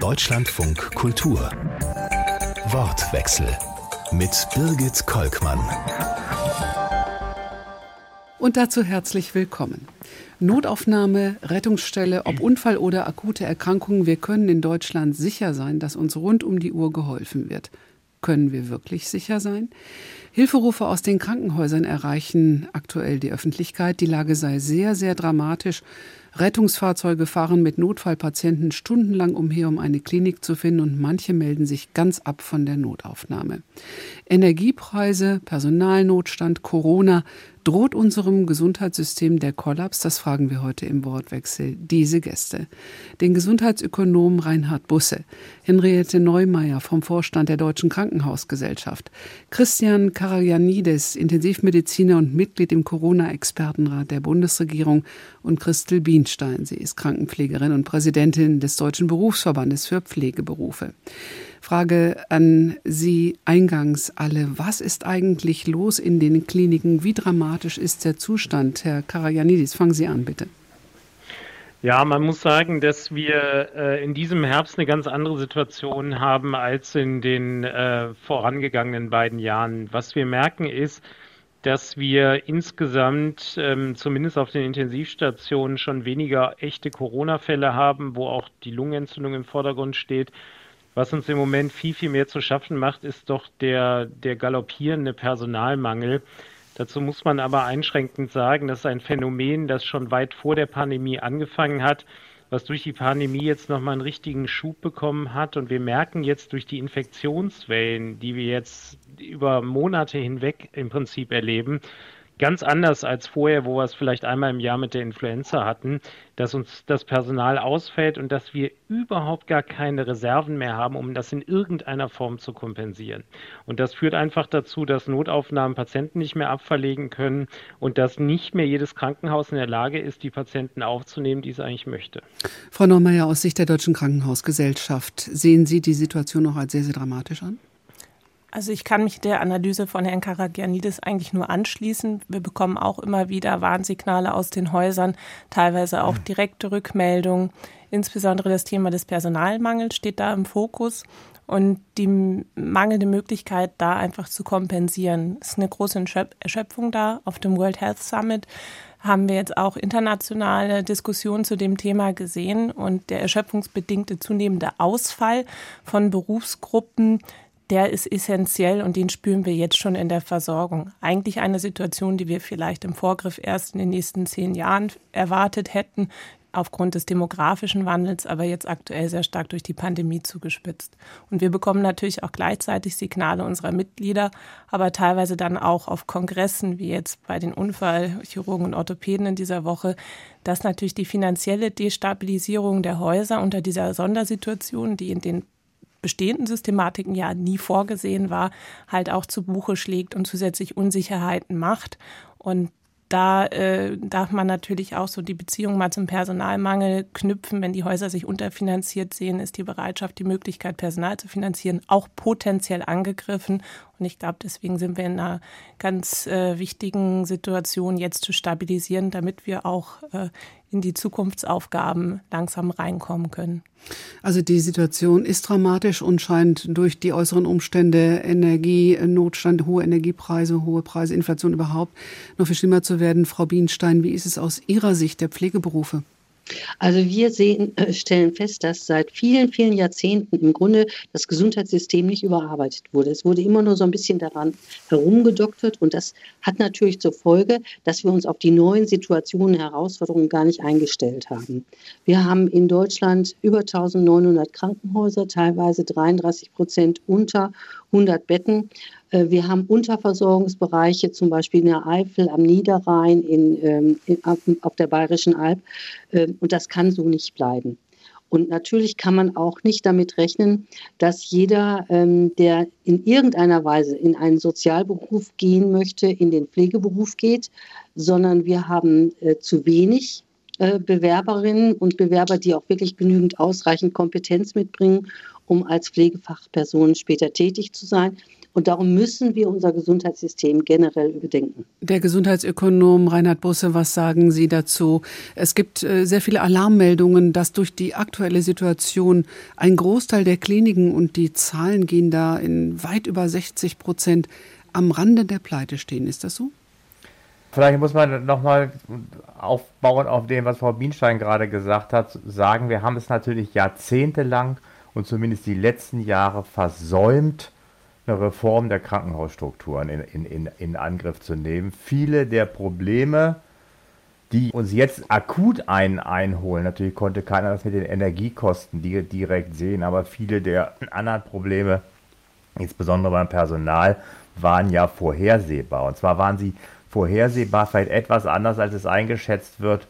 Deutschlandfunk Kultur. Wortwechsel mit Birgit Kolkmann. Und dazu herzlich willkommen. Notaufnahme, Rettungsstelle, ob Unfall oder akute Erkrankungen, wir können in Deutschland sicher sein, dass uns rund um die Uhr geholfen wird. Können wir wirklich sicher sein? Hilferufe aus den Krankenhäusern erreichen aktuell die Öffentlichkeit. Die Lage sei sehr, sehr dramatisch. Rettungsfahrzeuge fahren mit Notfallpatienten stundenlang umher, um eine Klinik zu finden, und manche melden sich ganz ab von der Notaufnahme. Energiepreise, Personalnotstand, Corona, Droht unserem Gesundheitssystem der Kollaps? Das fragen wir heute im Wortwechsel diese Gäste. Den Gesundheitsökonom Reinhard Busse, Henriette Neumeier vom Vorstand der Deutschen Krankenhausgesellschaft, Christian Karajanidis, Intensivmediziner und Mitglied im Corona-Expertenrat der Bundesregierung und Christel Bienstein. Sie ist Krankenpflegerin und Präsidentin des Deutschen Berufsverbandes für Pflegeberufe. Frage an Sie eingangs alle. Was ist eigentlich los in den Kliniken? Wie dramatisch ist der Zustand? Herr Karajanidis, fangen Sie an, bitte. Ja, man muss sagen, dass wir äh, in diesem Herbst eine ganz andere Situation haben als in den äh, vorangegangenen beiden Jahren. Was wir merken ist, dass wir insgesamt ähm, zumindest auf den Intensivstationen schon weniger echte Corona-Fälle haben, wo auch die Lungenentzündung im Vordergrund steht, was uns im Moment viel, viel mehr zu schaffen macht, ist doch der, der galoppierende Personalmangel. Dazu muss man aber einschränkend sagen, das ist ein Phänomen, das schon weit vor der Pandemie angefangen hat, was durch die Pandemie jetzt nochmal einen richtigen Schub bekommen hat. Und wir merken jetzt durch die Infektionswellen, die wir jetzt über Monate hinweg im Prinzip erleben, ganz anders als vorher, wo wir es vielleicht einmal im Jahr mit der Influenza hatten, dass uns das Personal ausfällt und dass wir überhaupt gar keine Reserven mehr haben, um das in irgendeiner Form zu kompensieren. Und das führt einfach dazu, dass Notaufnahmen Patienten nicht mehr abverlegen können und dass nicht mehr jedes Krankenhaus in der Lage ist, die Patienten aufzunehmen, die es eigentlich möchte. Frau Neumeier, aus Sicht der Deutschen Krankenhausgesellschaft, sehen Sie die Situation noch als sehr, sehr dramatisch an? Also ich kann mich der Analyse von Herrn Karagianidis eigentlich nur anschließen. Wir bekommen auch immer wieder Warnsignale aus den Häusern, teilweise auch direkte Rückmeldungen. Insbesondere das Thema des Personalmangels steht da im Fokus und die mangelnde Möglichkeit, da einfach zu kompensieren. Es ist eine große Erschöpfung da. Auf dem World Health Summit haben wir jetzt auch internationale Diskussionen zu dem Thema gesehen und der erschöpfungsbedingte zunehmende Ausfall von Berufsgruppen der ist essentiell und den spüren wir jetzt schon in der Versorgung. Eigentlich eine Situation, die wir vielleicht im Vorgriff erst in den nächsten zehn Jahren erwartet hätten, aufgrund des demografischen Wandels, aber jetzt aktuell sehr stark durch die Pandemie zugespitzt. Und wir bekommen natürlich auch gleichzeitig Signale unserer Mitglieder, aber teilweise dann auch auf Kongressen, wie jetzt bei den Unfallchirurgen und Orthopäden in dieser Woche, dass natürlich die finanzielle Destabilisierung der Häuser unter dieser Sondersituation, die in den bestehenden Systematiken ja nie vorgesehen war, halt auch zu Buche schlägt und zusätzlich Unsicherheiten macht. Und da äh, darf man natürlich auch so die Beziehung mal zum Personalmangel knüpfen. Wenn die Häuser sich unterfinanziert sehen, ist die Bereitschaft, die Möglichkeit, Personal zu finanzieren, auch potenziell angegriffen. Und ich glaube, deswegen sind wir in einer ganz äh, wichtigen Situation, jetzt zu stabilisieren, damit wir auch äh, in die Zukunftsaufgaben langsam reinkommen können. Also die Situation ist dramatisch und scheint durch die äußeren Umstände, Energienotstand, hohe Energiepreise, hohe Preise, Inflation überhaupt noch viel schlimmer zu werden. Frau Bienstein, wie ist es aus Ihrer Sicht der Pflegeberufe? Also wir sehen, äh, stellen fest, dass seit vielen, vielen Jahrzehnten im Grunde das Gesundheitssystem nicht überarbeitet wurde. Es wurde immer nur so ein bisschen daran herumgedoktert und das hat natürlich zur Folge, dass wir uns auf die neuen Situationen, Herausforderungen gar nicht eingestellt haben. Wir haben in Deutschland über 1900 Krankenhäuser, teilweise 33 Prozent unter 100 Betten. Äh, wir haben Unterversorgungsbereiche, zum Beispiel in der Eifel, am Niederrhein, in, ähm, in, auf der Bayerischen Alb. Ähm, und das kann so nicht bleiben. Und natürlich kann man auch nicht damit rechnen, dass jeder, ähm, der in irgendeiner Weise in einen Sozialberuf gehen möchte, in den Pflegeberuf geht, sondern wir haben äh, zu wenig äh, Bewerberinnen und Bewerber, die auch wirklich genügend ausreichend Kompetenz mitbringen, um als Pflegefachperson später tätig zu sein. Und darum müssen wir unser Gesundheitssystem generell überdenken. Der Gesundheitsökonom Reinhard Busse, was sagen Sie dazu? Es gibt äh, sehr viele Alarmmeldungen, dass durch die aktuelle Situation ein Großteil der Kliniken und die Zahlen gehen da in weit über 60 Prozent am Rande der Pleite stehen. Ist das so? Vielleicht muss man nochmal aufbauen auf dem, was Frau Bienstein gerade gesagt hat, sagen, wir haben es natürlich jahrzehntelang und zumindest die letzten Jahre versäumt, eine Reform der Krankenhausstrukturen in, in, in, in Angriff zu nehmen. Viele der Probleme, die uns jetzt akut ein, einholen, natürlich konnte keiner das mit den Energiekosten direkt sehen, aber viele der anderen Probleme, insbesondere beim Personal, waren ja vorhersehbar. Und zwar waren sie vorhersehbar vielleicht etwas anders, als es eingeschätzt wird.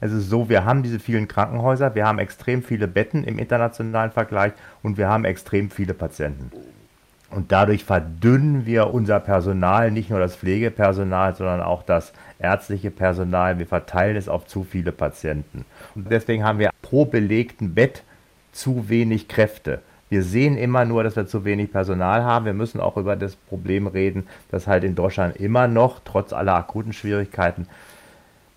Es ist so, wir haben diese vielen Krankenhäuser, wir haben extrem viele Betten im internationalen Vergleich und wir haben extrem viele Patienten. Und dadurch verdünnen wir unser Personal, nicht nur das Pflegepersonal, sondern auch das ärztliche Personal. Wir verteilen es auf zu viele Patienten. Und deswegen haben wir pro belegten Bett zu wenig Kräfte. Wir sehen immer nur, dass wir zu wenig Personal haben. Wir müssen auch über das Problem reden, dass halt in Deutschland immer noch, trotz aller akuten Schwierigkeiten,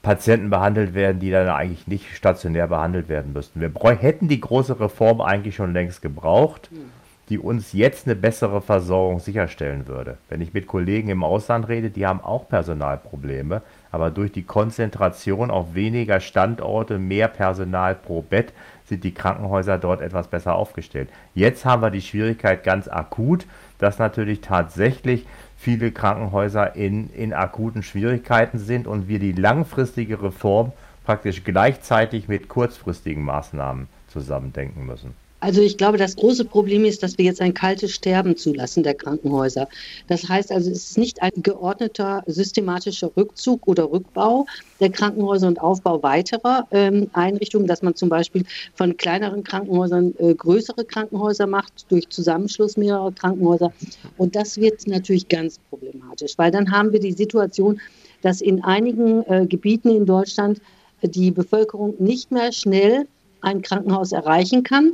Patienten behandelt werden, die dann eigentlich nicht stationär behandelt werden müssten. Wir hätten die große Reform eigentlich schon längst gebraucht. Mhm die uns jetzt eine bessere Versorgung sicherstellen würde. Wenn ich mit Kollegen im Ausland rede, die haben auch Personalprobleme, aber durch die Konzentration auf weniger Standorte, mehr Personal pro Bett, sind die Krankenhäuser dort etwas besser aufgestellt. Jetzt haben wir die Schwierigkeit ganz akut, dass natürlich tatsächlich viele Krankenhäuser in, in akuten Schwierigkeiten sind und wir die langfristige Reform praktisch gleichzeitig mit kurzfristigen Maßnahmen zusammendenken müssen. Also ich glaube, das große Problem ist, dass wir jetzt ein kaltes Sterben zulassen der Krankenhäuser. Das heißt also, es ist nicht ein geordneter, systematischer Rückzug oder Rückbau der Krankenhäuser und Aufbau weiterer ähm, Einrichtungen, dass man zum Beispiel von kleineren Krankenhäusern äh, größere Krankenhäuser macht durch Zusammenschluss mehrerer Krankenhäuser. Und das wird natürlich ganz problematisch, weil dann haben wir die Situation, dass in einigen äh, Gebieten in Deutschland die Bevölkerung nicht mehr schnell ein Krankenhaus erreichen kann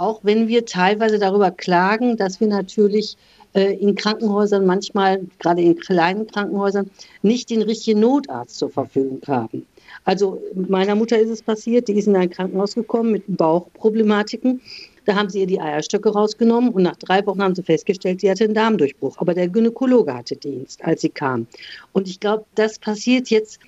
auch wenn wir teilweise darüber klagen, dass wir natürlich äh, in Krankenhäusern manchmal, gerade in kleinen Krankenhäusern, nicht den richtigen Notarzt zur Verfügung haben. Also meiner Mutter ist es passiert, die ist in ein Krankenhaus gekommen mit Bauchproblematiken. Da haben sie ihr die Eierstöcke rausgenommen und nach drei Wochen haben sie festgestellt, sie hatte einen Darmdurchbruch. Aber der Gynäkologe hatte Dienst, als sie kam. Und ich glaube, das passiert jetzt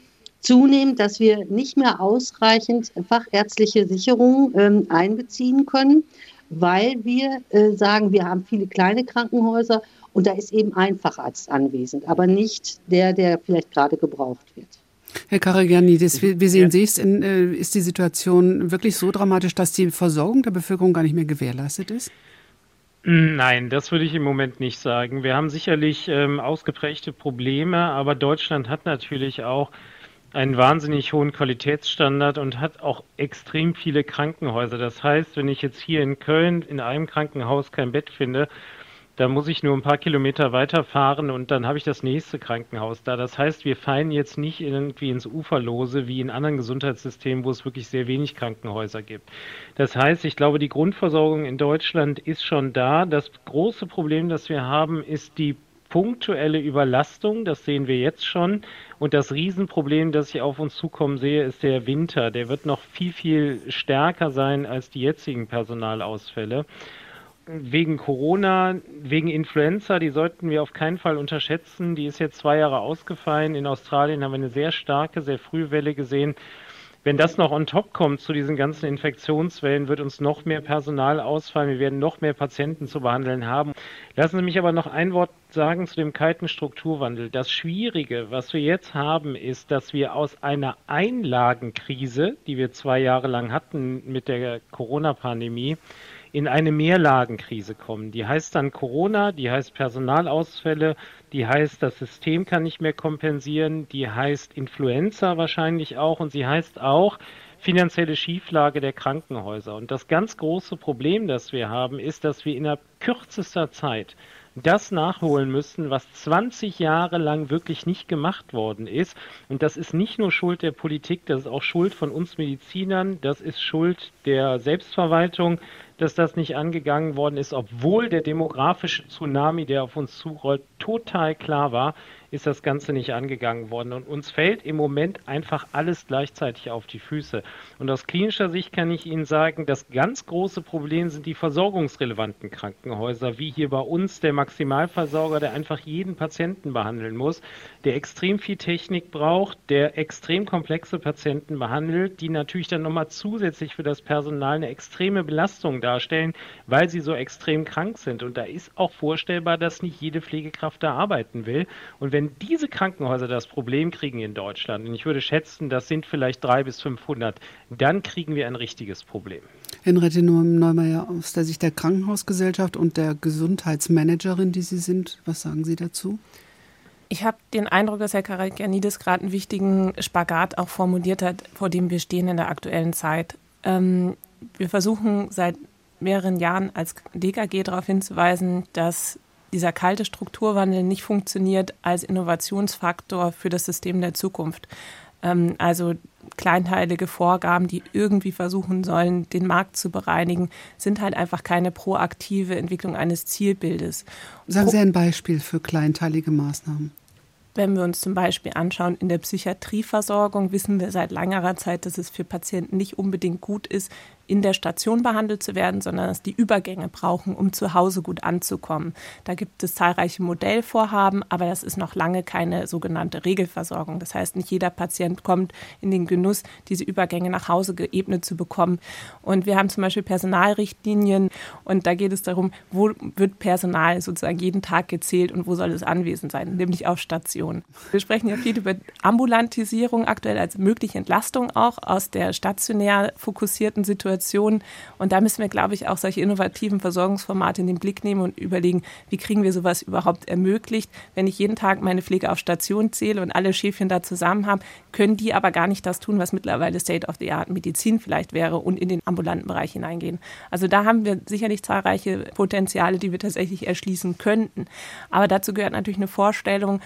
zunehmend, dass wir nicht mehr ausreichend fachärztliche Sicherungen ähm, einbeziehen können, weil wir äh, sagen, wir haben viele kleine Krankenhäuser und da ist eben ein Facharzt anwesend, aber nicht der, der vielleicht gerade gebraucht wird. Herr Karagianidis, wie, wie sehen Sie es? In, äh, ist die Situation wirklich so dramatisch, dass die Versorgung der Bevölkerung gar nicht mehr gewährleistet ist? Nein, das würde ich im Moment nicht sagen. Wir haben sicherlich ähm, ausgeprägte Probleme, aber Deutschland hat natürlich auch einen wahnsinnig hohen Qualitätsstandard und hat auch extrem viele Krankenhäuser. Das heißt, wenn ich jetzt hier in Köln in einem Krankenhaus kein Bett finde, dann muss ich nur ein paar Kilometer weiterfahren und dann habe ich das nächste Krankenhaus da. Das heißt, wir fallen jetzt nicht irgendwie ins Uferlose wie in anderen Gesundheitssystemen, wo es wirklich sehr wenig Krankenhäuser gibt. Das heißt, ich glaube, die Grundversorgung in Deutschland ist schon da. Das große Problem, das wir haben, ist die punktuelle Überlastung, das sehen wir jetzt schon. Und das Riesenproblem, das ich auf uns zukommen sehe, ist der Winter. Der wird noch viel, viel stärker sein als die jetzigen Personalausfälle. Wegen Corona, wegen Influenza, die sollten wir auf keinen Fall unterschätzen. Die ist jetzt zwei Jahre ausgefallen. In Australien haben wir eine sehr starke, sehr frühe Welle gesehen. Wenn das noch on top kommt zu diesen ganzen Infektionswellen, wird uns noch mehr Personal ausfallen. Wir werden noch mehr Patienten zu behandeln haben. Lassen Sie mich aber noch ein Wort sagen zu dem kalten Strukturwandel. Das Schwierige, was wir jetzt haben, ist, dass wir aus einer Einlagenkrise, die wir zwei Jahre lang hatten mit der Corona-Pandemie, in eine Mehrlagenkrise kommen. Die heißt dann Corona, die heißt Personalausfälle, die heißt, das System kann nicht mehr kompensieren, die heißt Influenza wahrscheinlich auch und sie heißt auch finanzielle Schieflage der Krankenhäuser. Und das ganz große Problem, das wir haben, ist, dass wir innerhalb kürzester Zeit das nachholen müssen, was 20 Jahre lang wirklich nicht gemacht worden ist. Und das ist nicht nur Schuld der Politik, das ist auch Schuld von uns Medizinern, das ist Schuld der Selbstverwaltung, dass das nicht angegangen worden ist, obwohl der demografische Tsunami, der auf uns zurollt, total klar war, ist das Ganze nicht angegangen worden. Und uns fällt im Moment einfach alles gleichzeitig auf die Füße. Und aus klinischer Sicht kann ich Ihnen sagen, das ganz große Problem sind die versorgungsrelevanten Krankenhäuser, wie hier bei uns der Maximalversorger, der einfach jeden Patienten behandeln muss, der extrem viel Technik braucht, der extrem komplexe Patienten behandelt, die natürlich dann nochmal zusätzlich für das Personal eine extreme Belastung darstellen, weil sie so extrem krank sind. Und da ist auch vorstellbar, dass nicht jede Pflegekraft da arbeiten will. Und wenn wenn diese Krankenhäuser das Problem kriegen in Deutschland, und ich würde schätzen, das sind vielleicht drei bis 500, dann kriegen wir ein richtiges Problem. Henriette Neumeier, aus der Sicht der Krankenhausgesellschaft und der Gesundheitsmanagerin, die Sie sind, was sagen Sie dazu? Ich habe den Eindruck, dass Herr Karagianidis gerade einen wichtigen Spagat auch formuliert hat, vor dem wir stehen in der aktuellen Zeit. Ähm, wir versuchen seit mehreren Jahren als DKG darauf hinzuweisen, dass dieser kalte Strukturwandel nicht funktioniert als Innovationsfaktor für das System der Zukunft. Ähm, also kleinteilige Vorgaben, die irgendwie versuchen sollen, den Markt zu bereinigen, sind halt einfach keine proaktive Entwicklung eines Zielbildes. Sagen Sie ein Beispiel für kleinteilige Maßnahmen. Wenn wir uns zum Beispiel anschauen, in der Psychiatrieversorgung wissen wir seit längerer Zeit, dass es für Patienten nicht unbedingt gut ist, in der Station behandelt zu werden, sondern dass die Übergänge brauchen, um zu Hause gut anzukommen. Da gibt es zahlreiche Modellvorhaben, aber das ist noch lange keine sogenannte Regelversorgung. Das heißt, nicht jeder Patient kommt in den Genuss, diese Übergänge nach Hause geebnet zu bekommen. Und wir haben zum Beispiel Personalrichtlinien und da geht es darum, wo wird Personal sozusagen jeden Tag gezählt und wo soll es anwesend sein, nämlich auf Stationen. Wir sprechen ja viel über Ambulantisierung aktuell als mögliche Entlastung auch aus der stationär fokussierten Situation Situation. Und da müssen wir, glaube ich, auch solche innovativen Versorgungsformate in den Blick nehmen und überlegen, wie kriegen wir sowas überhaupt ermöglicht. Wenn ich jeden Tag meine Pflege auf Station zähle und alle Schäfchen da zusammen haben, können die aber gar nicht das tun, was mittlerweile State-of-the-Art Medizin vielleicht wäre und in den ambulanten Bereich hineingehen. Also da haben wir sicherlich zahlreiche Potenziale, die wir tatsächlich erschließen könnten. Aber dazu gehört natürlich eine Vorstellung,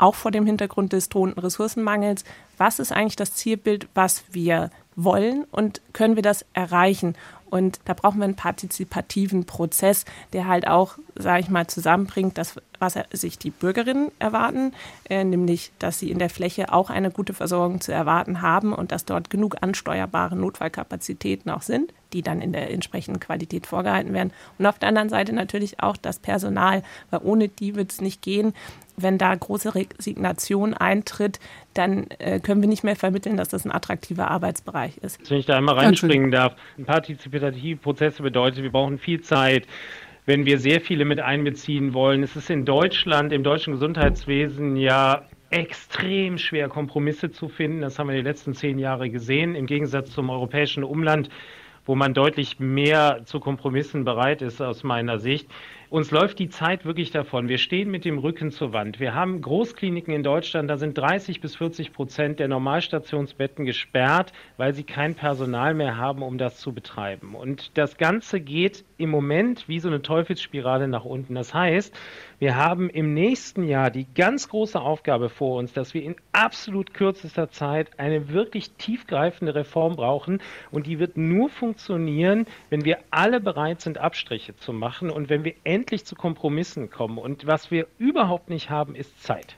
auch vor dem Hintergrund des drohenden Ressourcenmangels, was ist eigentlich das Zielbild, was wir wollen und können wir das erreichen? Und da brauchen wir einen partizipativen Prozess, der halt auch, sage ich mal, zusammenbringt, das, was sich die Bürgerinnen erwarten, äh, nämlich, dass sie in der Fläche auch eine gute Versorgung zu erwarten haben und dass dort genug ansteuerbare Notfallkapazitäten auch sind, die dann in der entsprechenden Qualität vorgehalten werden. Und auf der anderen Seite natürlich auch das Personal, weil ohne die wird es nicht gehen wenn da große Resignation eintritt, dann äh, können wir nicht mehr vermitteln, dass das ein attraktiver Arbeitsbereich ist. Wenn ich da einmal reinspringen darf, partizipative Prozesse bedeutet, wir brauchen viel Zeit wenn wir sehr viele mit einbeziehen wollen. Es ist in Deutschland, im deutschen Gesundheitswesen ja extrem schwer, Kompromisse zu finden. Das haben wir die letzten zehn Jahre gesehen. Im Gegensatz zum europäischen Umland, wo man deutlich mehr zu Kompromissen bereit ist, aus meiner Sicht. Uns läuft die Zeit wirklich davon. Wir stehen mit dem Rücken zur Wand. Wir haben Großkliniken in Deutschland, da sind 30 bis 40 Prozent der Normalstationsbetten gesperrt, weil sie kein Personal mehr haben, um das zu betreiben. Und das Ganze geht im Moment wie so eine Teufelsspirale nach unten. Das heißt, wir haben im nächsten Jahr die ganz große Aufgabe vor uns, dass wir in absolut kürzester Zeit eine wirklich tiefgreifende Reform brauchen. Und die wird nur funktionieren, wenn wir alle bereit sind, Abstriche zu machen und wenn wir endlich zu Kompromissen kommen. Und was wir überhaupt nicht haben, ist Zeit.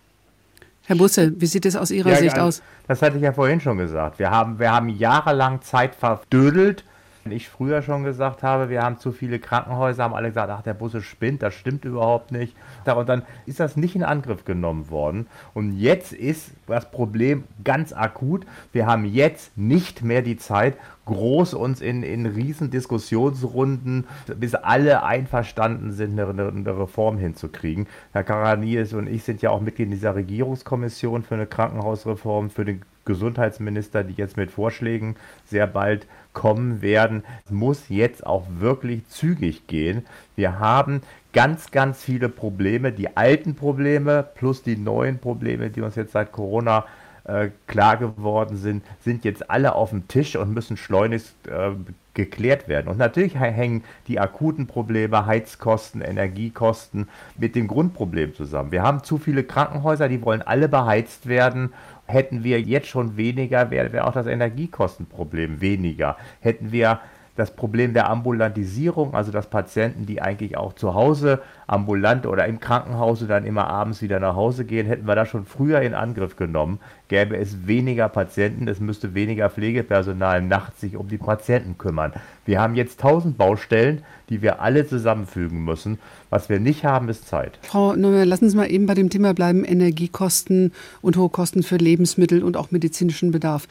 Herr Busse, wie sieht es aus Ihrer ja, Sicht aus? Das hatte ich ja vorhin schon gesagt. Wir haben, wir haben jahrelang Zeit verdödelt. Wenn ich früher schon gesagt habe, wir haben zu viele Krankenhäuser, haben alle gesagt, ach, der Busse spinnt, das stimmt überhaupt nicht. Und dann ist das nicht in Angriff genommen worden. Und jetzt ist das Problem ganz akut. Wir haben jetzt nicht mehr die Zeit, groß uns in, in riesen Diskussionsrunden, bis alle einverstanden sind, eine, eine Reform hinzukriegen. Herr Karanies und ich sind ja auch Mitglied dieser Regierungskommission für eine Krankenhausreform, für den Gesundheitsminister, die jetzt mit Vorschlägen sehr bald kommen werden. Muss jetzt auch wirklich zügig gehen. Wir haben ganz, ganz viele Probleme, die alten Probleme plus die neuen Probleme, die uns jetzt seit Corona äh, klar geworden sind, sind jetzt alle auf dem Tisch und müssen schleunigst äh, geklärt werden. Und natürlich hängen die akuten Probleme, Heizkosten, Energiekosten mit dem Grundproblem zusammen. Wir haben zu viele Krankenhäuser, die wollen alle beheizt werden. Hätten wir jetzt schon weniger, wäre wär auch das Energiekostenproblem weniger. Hätten wir das Problem der Ambulantisierung, also dass Patienten, die eigentlich auch zu Hause ambulant oder im Krankenhaus dann immer abends wieder nach Hause gehen, hätten wir das schon früher in Angriff genommen, gäbe es weniger Patienten, es müsste weniger Pflegepersonal nachts sich um die Patienten kümmern. Wir haben jetzt tausend Baustellen, die wir alle zusammenfügen müssen. Was wir nicht haben, ist Zeit. Frau Neumann, lassen Sie mal eben bei dem Thema bleiben, Energiekosten und hohe Kosten für Lebensmittel und auch medizinischen Bedarf.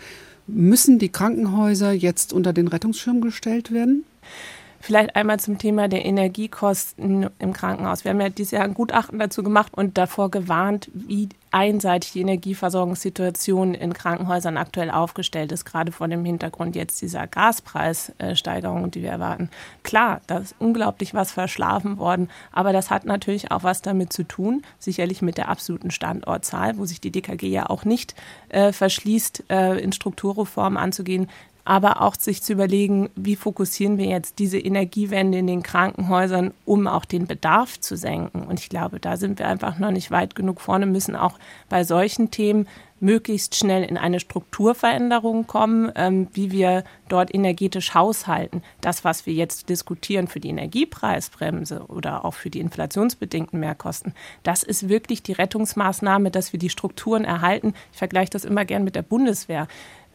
Müssen die Krankenhäuser jetzt unter den Rettungsschirm gestellt werden? Vielleicht einmal zum Thema der Energiekosten im Krankenhaus. Wir haben ja dieses Jahr ein Gutachten dazu gemacht und davor gewarnt, wie einseitig die Energieversorgungssituation in Krankenhäusern aktuell aufgestellt ist, gerade vor dem Hintergrund jetzt dieser Gaspreissteigerung, die wir erwarten. Klar, da ist unglaublich was verschlafen worden, aber das hat natürlich auch was damit zu tun, sicherlich mit der absoluten Standortzahl, wo sich die DKG ja auch nicht äh, verschließt, äh, in Strukturreformen anzugehen, aber auch sich zu überlegen, wie fokussieren wir jetzt diese Energiewende in den Krankenhäusern, um auch den Bedarf zu senken. Und ich glaube, da sind wir einfach noch nicht weit genug vorne, müssen auch bei solchen Themen möglichst schnell in eine Strukturveränderung kommen, ähm, wie wir dort energetisch haushalten. Das, was wir jetzt diskutieren für die Energiepreisbremse oder auch für die inflationsbedingten Mehrkosten, das ist wirklich die Rettungsmaßnahme, dass wir die Strukturen erhalten. Ich vergleiche das immer gern mit der Bundeswehr.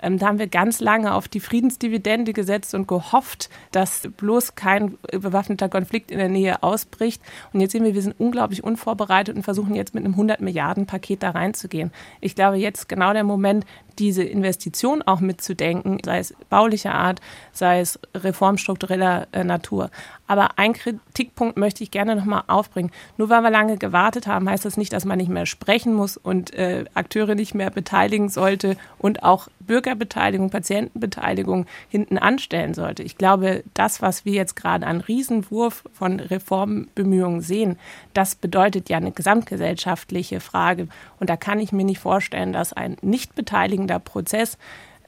Ähm, da haben wir ganz lange auf die Friedensdividende gesetzt und gehofft, dass bloß kein bewaffneter Konflikt in der Nähe ausbricht. Und jetzt sehen wir, wir sind unglaublich unvorbereitet und versuchen jetzt mit einem 100 Milliarden Paket da reinzugehen. Ich glaube, jetzt genau der Moment, diese Investition auch mitzudenken, sei es baulicher Art, sei es reformstruktureller äh, Natur. Aber ein Kritikpunkt möchte ich gerne nochmal aufbringen. Nur weil wir lange gewartet haben, heißt das nicht, dass man nicht mehr sprechen muss und äh, Akteure nicht mehr beteiligen sollte und auch Bürgerbeteiligung, Patientenbeteiligung hinten anstellen sollte. Ich glaube, das, was wir jetzt gerade an Riesenwurf von Reformbemühungen sehen, das bedeutet ja eine gesamtgesellschaftliche Frage. Und da kann ich mir nicht vorstellen, dass ein nicht beteiligender Prozess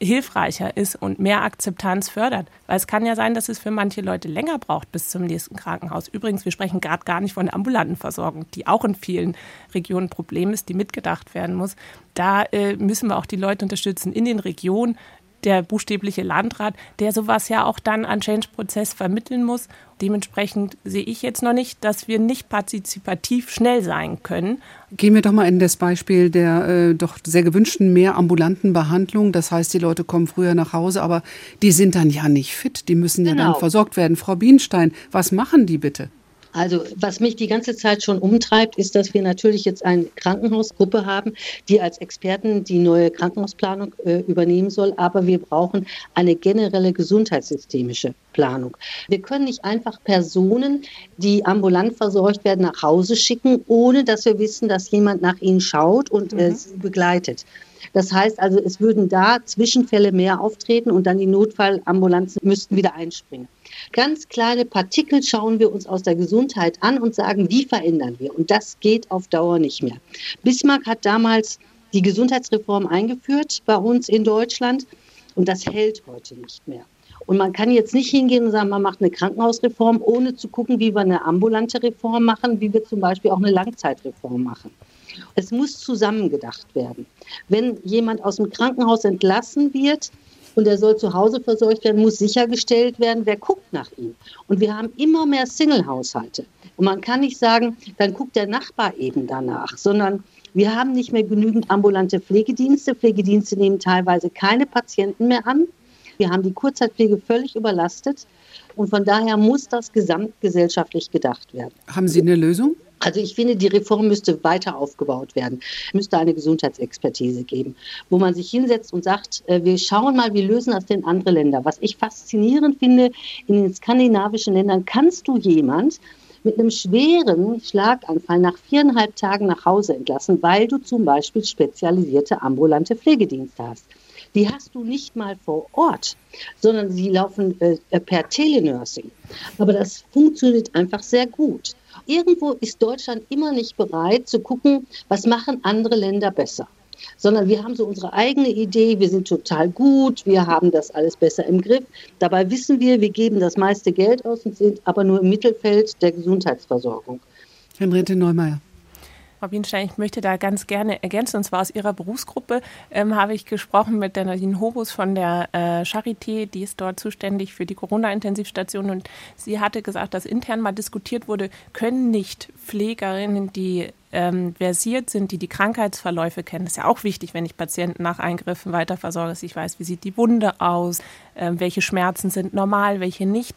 hilfreicher ist und mehr Akzeptanz fördert. Weil es kann ja sein, dass es für manche Leute länger braucht bis zum nächsten Krankenhaus. Übrigens, wir sprechen gerade gar nicht von der ambulanten Versorgung, die auch in vielen Regionen ein Problem ist, die mitgedacht werden muss. Da äh, müssen wir auch die Leute unterstützen in den Regionen, der buchstäbliche Landrat, der sowas ja auch dann an Change-Prozess vermitteln muss. Dementsprechend sehe ich jetzt noch nicht, dass wir nicht partizipativ schnell sein können. Gehen wir doch mal in das Beispiel der äh, doch sehr gewünschten mehr ambulanten Behandlung. Das heißt, die Leute kommen früher nach Hause, aber die sind dann ja nicht fit. Die müssen genau. ja dann genau. versorgt werden. Frau Bienstein, was machen die bitte? Also was mich die ganze Zeit schon umtreibt, ist, dass wir natürlich jetzt eine Krankenhausgruppe haben, die als Experten die neue Krankenhausplanung äh, übernehmen soll. Aber wir brauchen eine generelle gesundheitssystemische Planung. Wir können nicht einfach Personen, die ambulant versorgt werden, nach Hause schicken, ohne dass wir wissen, dass jemand nach ihnen schaut und äh, mhm. sie begleitet. Das heißt also, es würden da Zwischenfälle mehr auftreten und dann die Notfallambulanzen müssten wieder einspringen. Ganz kleine Partikel schauen wir uns aus der Gesundheit an und sagen, wie verändern wir? Und das geht auf Dauer nicht mehr. Bismarck hat damals die Gesundheitsreform eingeführt bei uns in Deutschland und das hält heute nicht mehr. Und man kann jetzt nicht hingehen und sagen, man macht eine Krankenhausreform, ohne zu gucken, wie wir eine ambulante Reform machen, wie wir zum Beispiel auch eine Langzeitreform machen. Es muss zusammengedacht werden. Wenn jemand aus dem Krankenhaus entlassen wird, und er soll zu Hause versorgt werden, muss sichergestellt werden, wer guckt nach ihm. Und wir haben immer mehr Single-Haushalte. Und man kann nicht sagen, dann guckt der Nachbar eben danach, sondern wir haben nicht mehr genügend ambulante Pflegedienste. Pflegedienste nehmen teilweise keine Patienten mehr an. Wir haben die Kurzzeitpflege völlig überlastet. Und von daher muss das gesamtgesellschaftlich gedacht werden. Haben Sie eine Lösung? Also ich finde, die Reform müsste weiter aufgebaut werden. Müsste eine Gesundheitsexpertise geben, wo man sich hinsetzt und sagt, äh, wir schauen mal, wie lösen das denn andere Länder. Was ich faszinierend finde, in den skandinavischen Ländern kannst du jemand mit einem schweren Schlaganfall nach viereinhalb Tagen nach Hause entlassen, weil du zum Beispiel spezialisierte ambulante Pflegedienste hast. Die hast du nicht mal vor Ort, sondern sie laufen äh, per Telenursing. Aber das funktioniert einfach sehr gut irgendwo ist Deutschland immer nicht bereit zu gucken, was machen andere Länder besser. Sondern wir haben so unsere eigene Idee, wir sind total gut, wir haben das alles besser im Griff. Dabei wissen wir, wir geben das meiste Geld aus und sind aber nur im Mittelfeld der Gesundheitsversorgung. Henriette Neumeier. Frau Bienstein, ich möchte da ganz gerne ergänzen, und zwar aus Ihrer Berufsgruppe ähm, habe ich gesprochen mit der Nadine Hobus von der äh, Charité, die ist dort zuständig für die Corona-Intensivstation und sie hatte gesagt, dass intern mal diskutiert wurde, können nicht Pflegerinnen, die ähm, versiert sind, die die Krankheitsverläufe kennen. Das ist ja auch wichtig, wenn ich Patienten nach Eingriffen weiterversorge, dass ich weiß, wie sieht die Wunde aus, äh, welche Schmerzen sind normal, welche nicht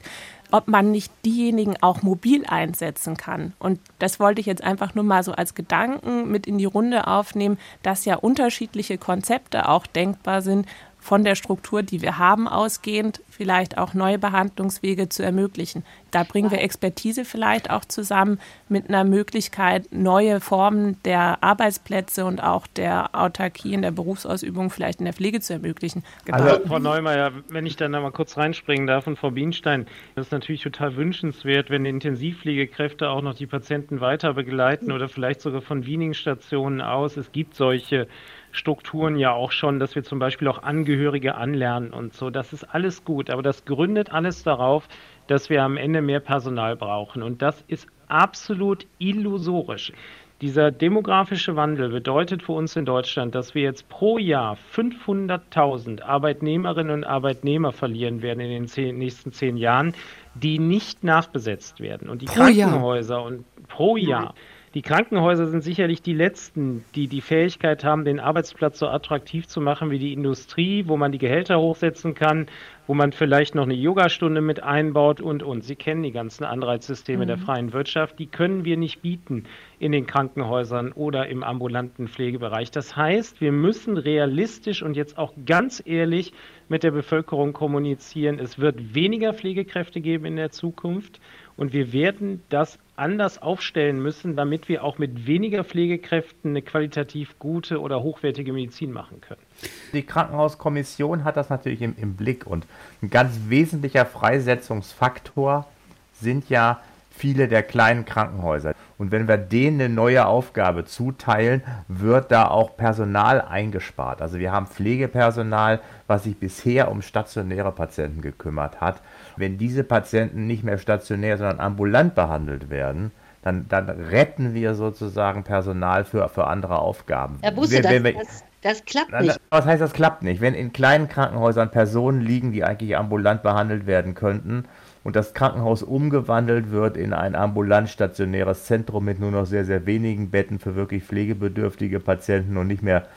ob man nicht diejenigen auch mobil einsetzen kann. Und das wollte ich jetzt einfach nur mal so als Gedanken mit in die Runde aufnehmen, dass ja unterschiedliche Konzepte auch denkbar sind, von der Struktur, die wir haben, ausgehend vielleicht auch neue Behandlungswege zu ermöglichen. Da bringen wir Expertise vielleicht auch zusammen mit einer Möglichkeit, neue Formen der Arbeitsplätze und auch der Autarkie in der Berufsausübung vielleicht in der Pflege zu ermöglichen. Also, Frau Neumeier, wenn ich dann mal kurz reinspringen darf und Frau Bienstein, das ist natürlich total wünschenswert, wenn Intensivpflegekräfte auch noch die Patienten weiter begleiten oder vielleicht sogar von Wieningstationen aus. Es gibt solche Strukturen ja auch schon, dass wir zum Beispiel auch Angehörige anlernen und so. Das ist alles gut, aber das gründet alles darauf, dass wir am Ende mehr Personal brauchen. Und das ist absolut illusorisch. Dieser demografische Wandel bedeutet für uns in Deutschland, dass wir jetzt pro Jahr 500.000 Arbeitnehmerinnen und Arbeitnehmer verlieren werden in den zehn, nächsten zehn Jahren, die nicht nachbesetzt werden. Und die pro Krankenhäuser Jahr. und pro Jahr. Die Krankenhäuser sind sicherlich die letzten, die die Fähigkeit haben, den Arbeitsplatz so attraktiv zu machen wie die Industrie, wo man die Gehälter hochsetzen kann, wo man vielleicht noch eine Yogastunde mit einbaut und, und. Sie kennen die ganzen Anreizsysteme mhm. der freien Wirtschaft. Die können wir nicht bieten in den Krankenhäusern oder im ambulanten Pflegebereich. Das heißt, wir müssen realistisch und jetzt auch ganz ehrlich mit der Bevölkerung kommunizieren. Es wird weniger Pflegekräfte geben in der Zukunft. Und wir werden das anders aufstellen müssen, damit wir auch mit weniger Pflegekräften eine qualitativ gute oder hochwertige Medizin machen können. Die Krankenhauskommission hat das natürlich im, im Blick und ein ganz wesentlicher Freisetzungsfaktor sind ja viele der kleinen Krankenhäuser. Und wenn wir denen eine neue Aufgabe zuteilen, wird da auch Personal eingespart. Also wir haben Pflegepersonal, was sich bisher um stationäre Patienten gekümmert hat. Wenn diese Patienten nicht mehr stationär, sondern ambulant behandelt werden, dann, dann retten wir sozusagen Personal für, für andere Aufgaben. Herr Busse, wenn, wenn das, das, das, klappt nicht. Was heißt, das klappt nicht? Wenn in kleinen Krankenhäusern Personen liegen, die eigentlich ambulant behandelt werden könnten, und das Krankenhaus umgewandelt wird in ein ambulant stationäres Zentrum mit nur noch sehr, sehr wenigen Betten für wirklich pflegebedürftige Patienten und nicht mehr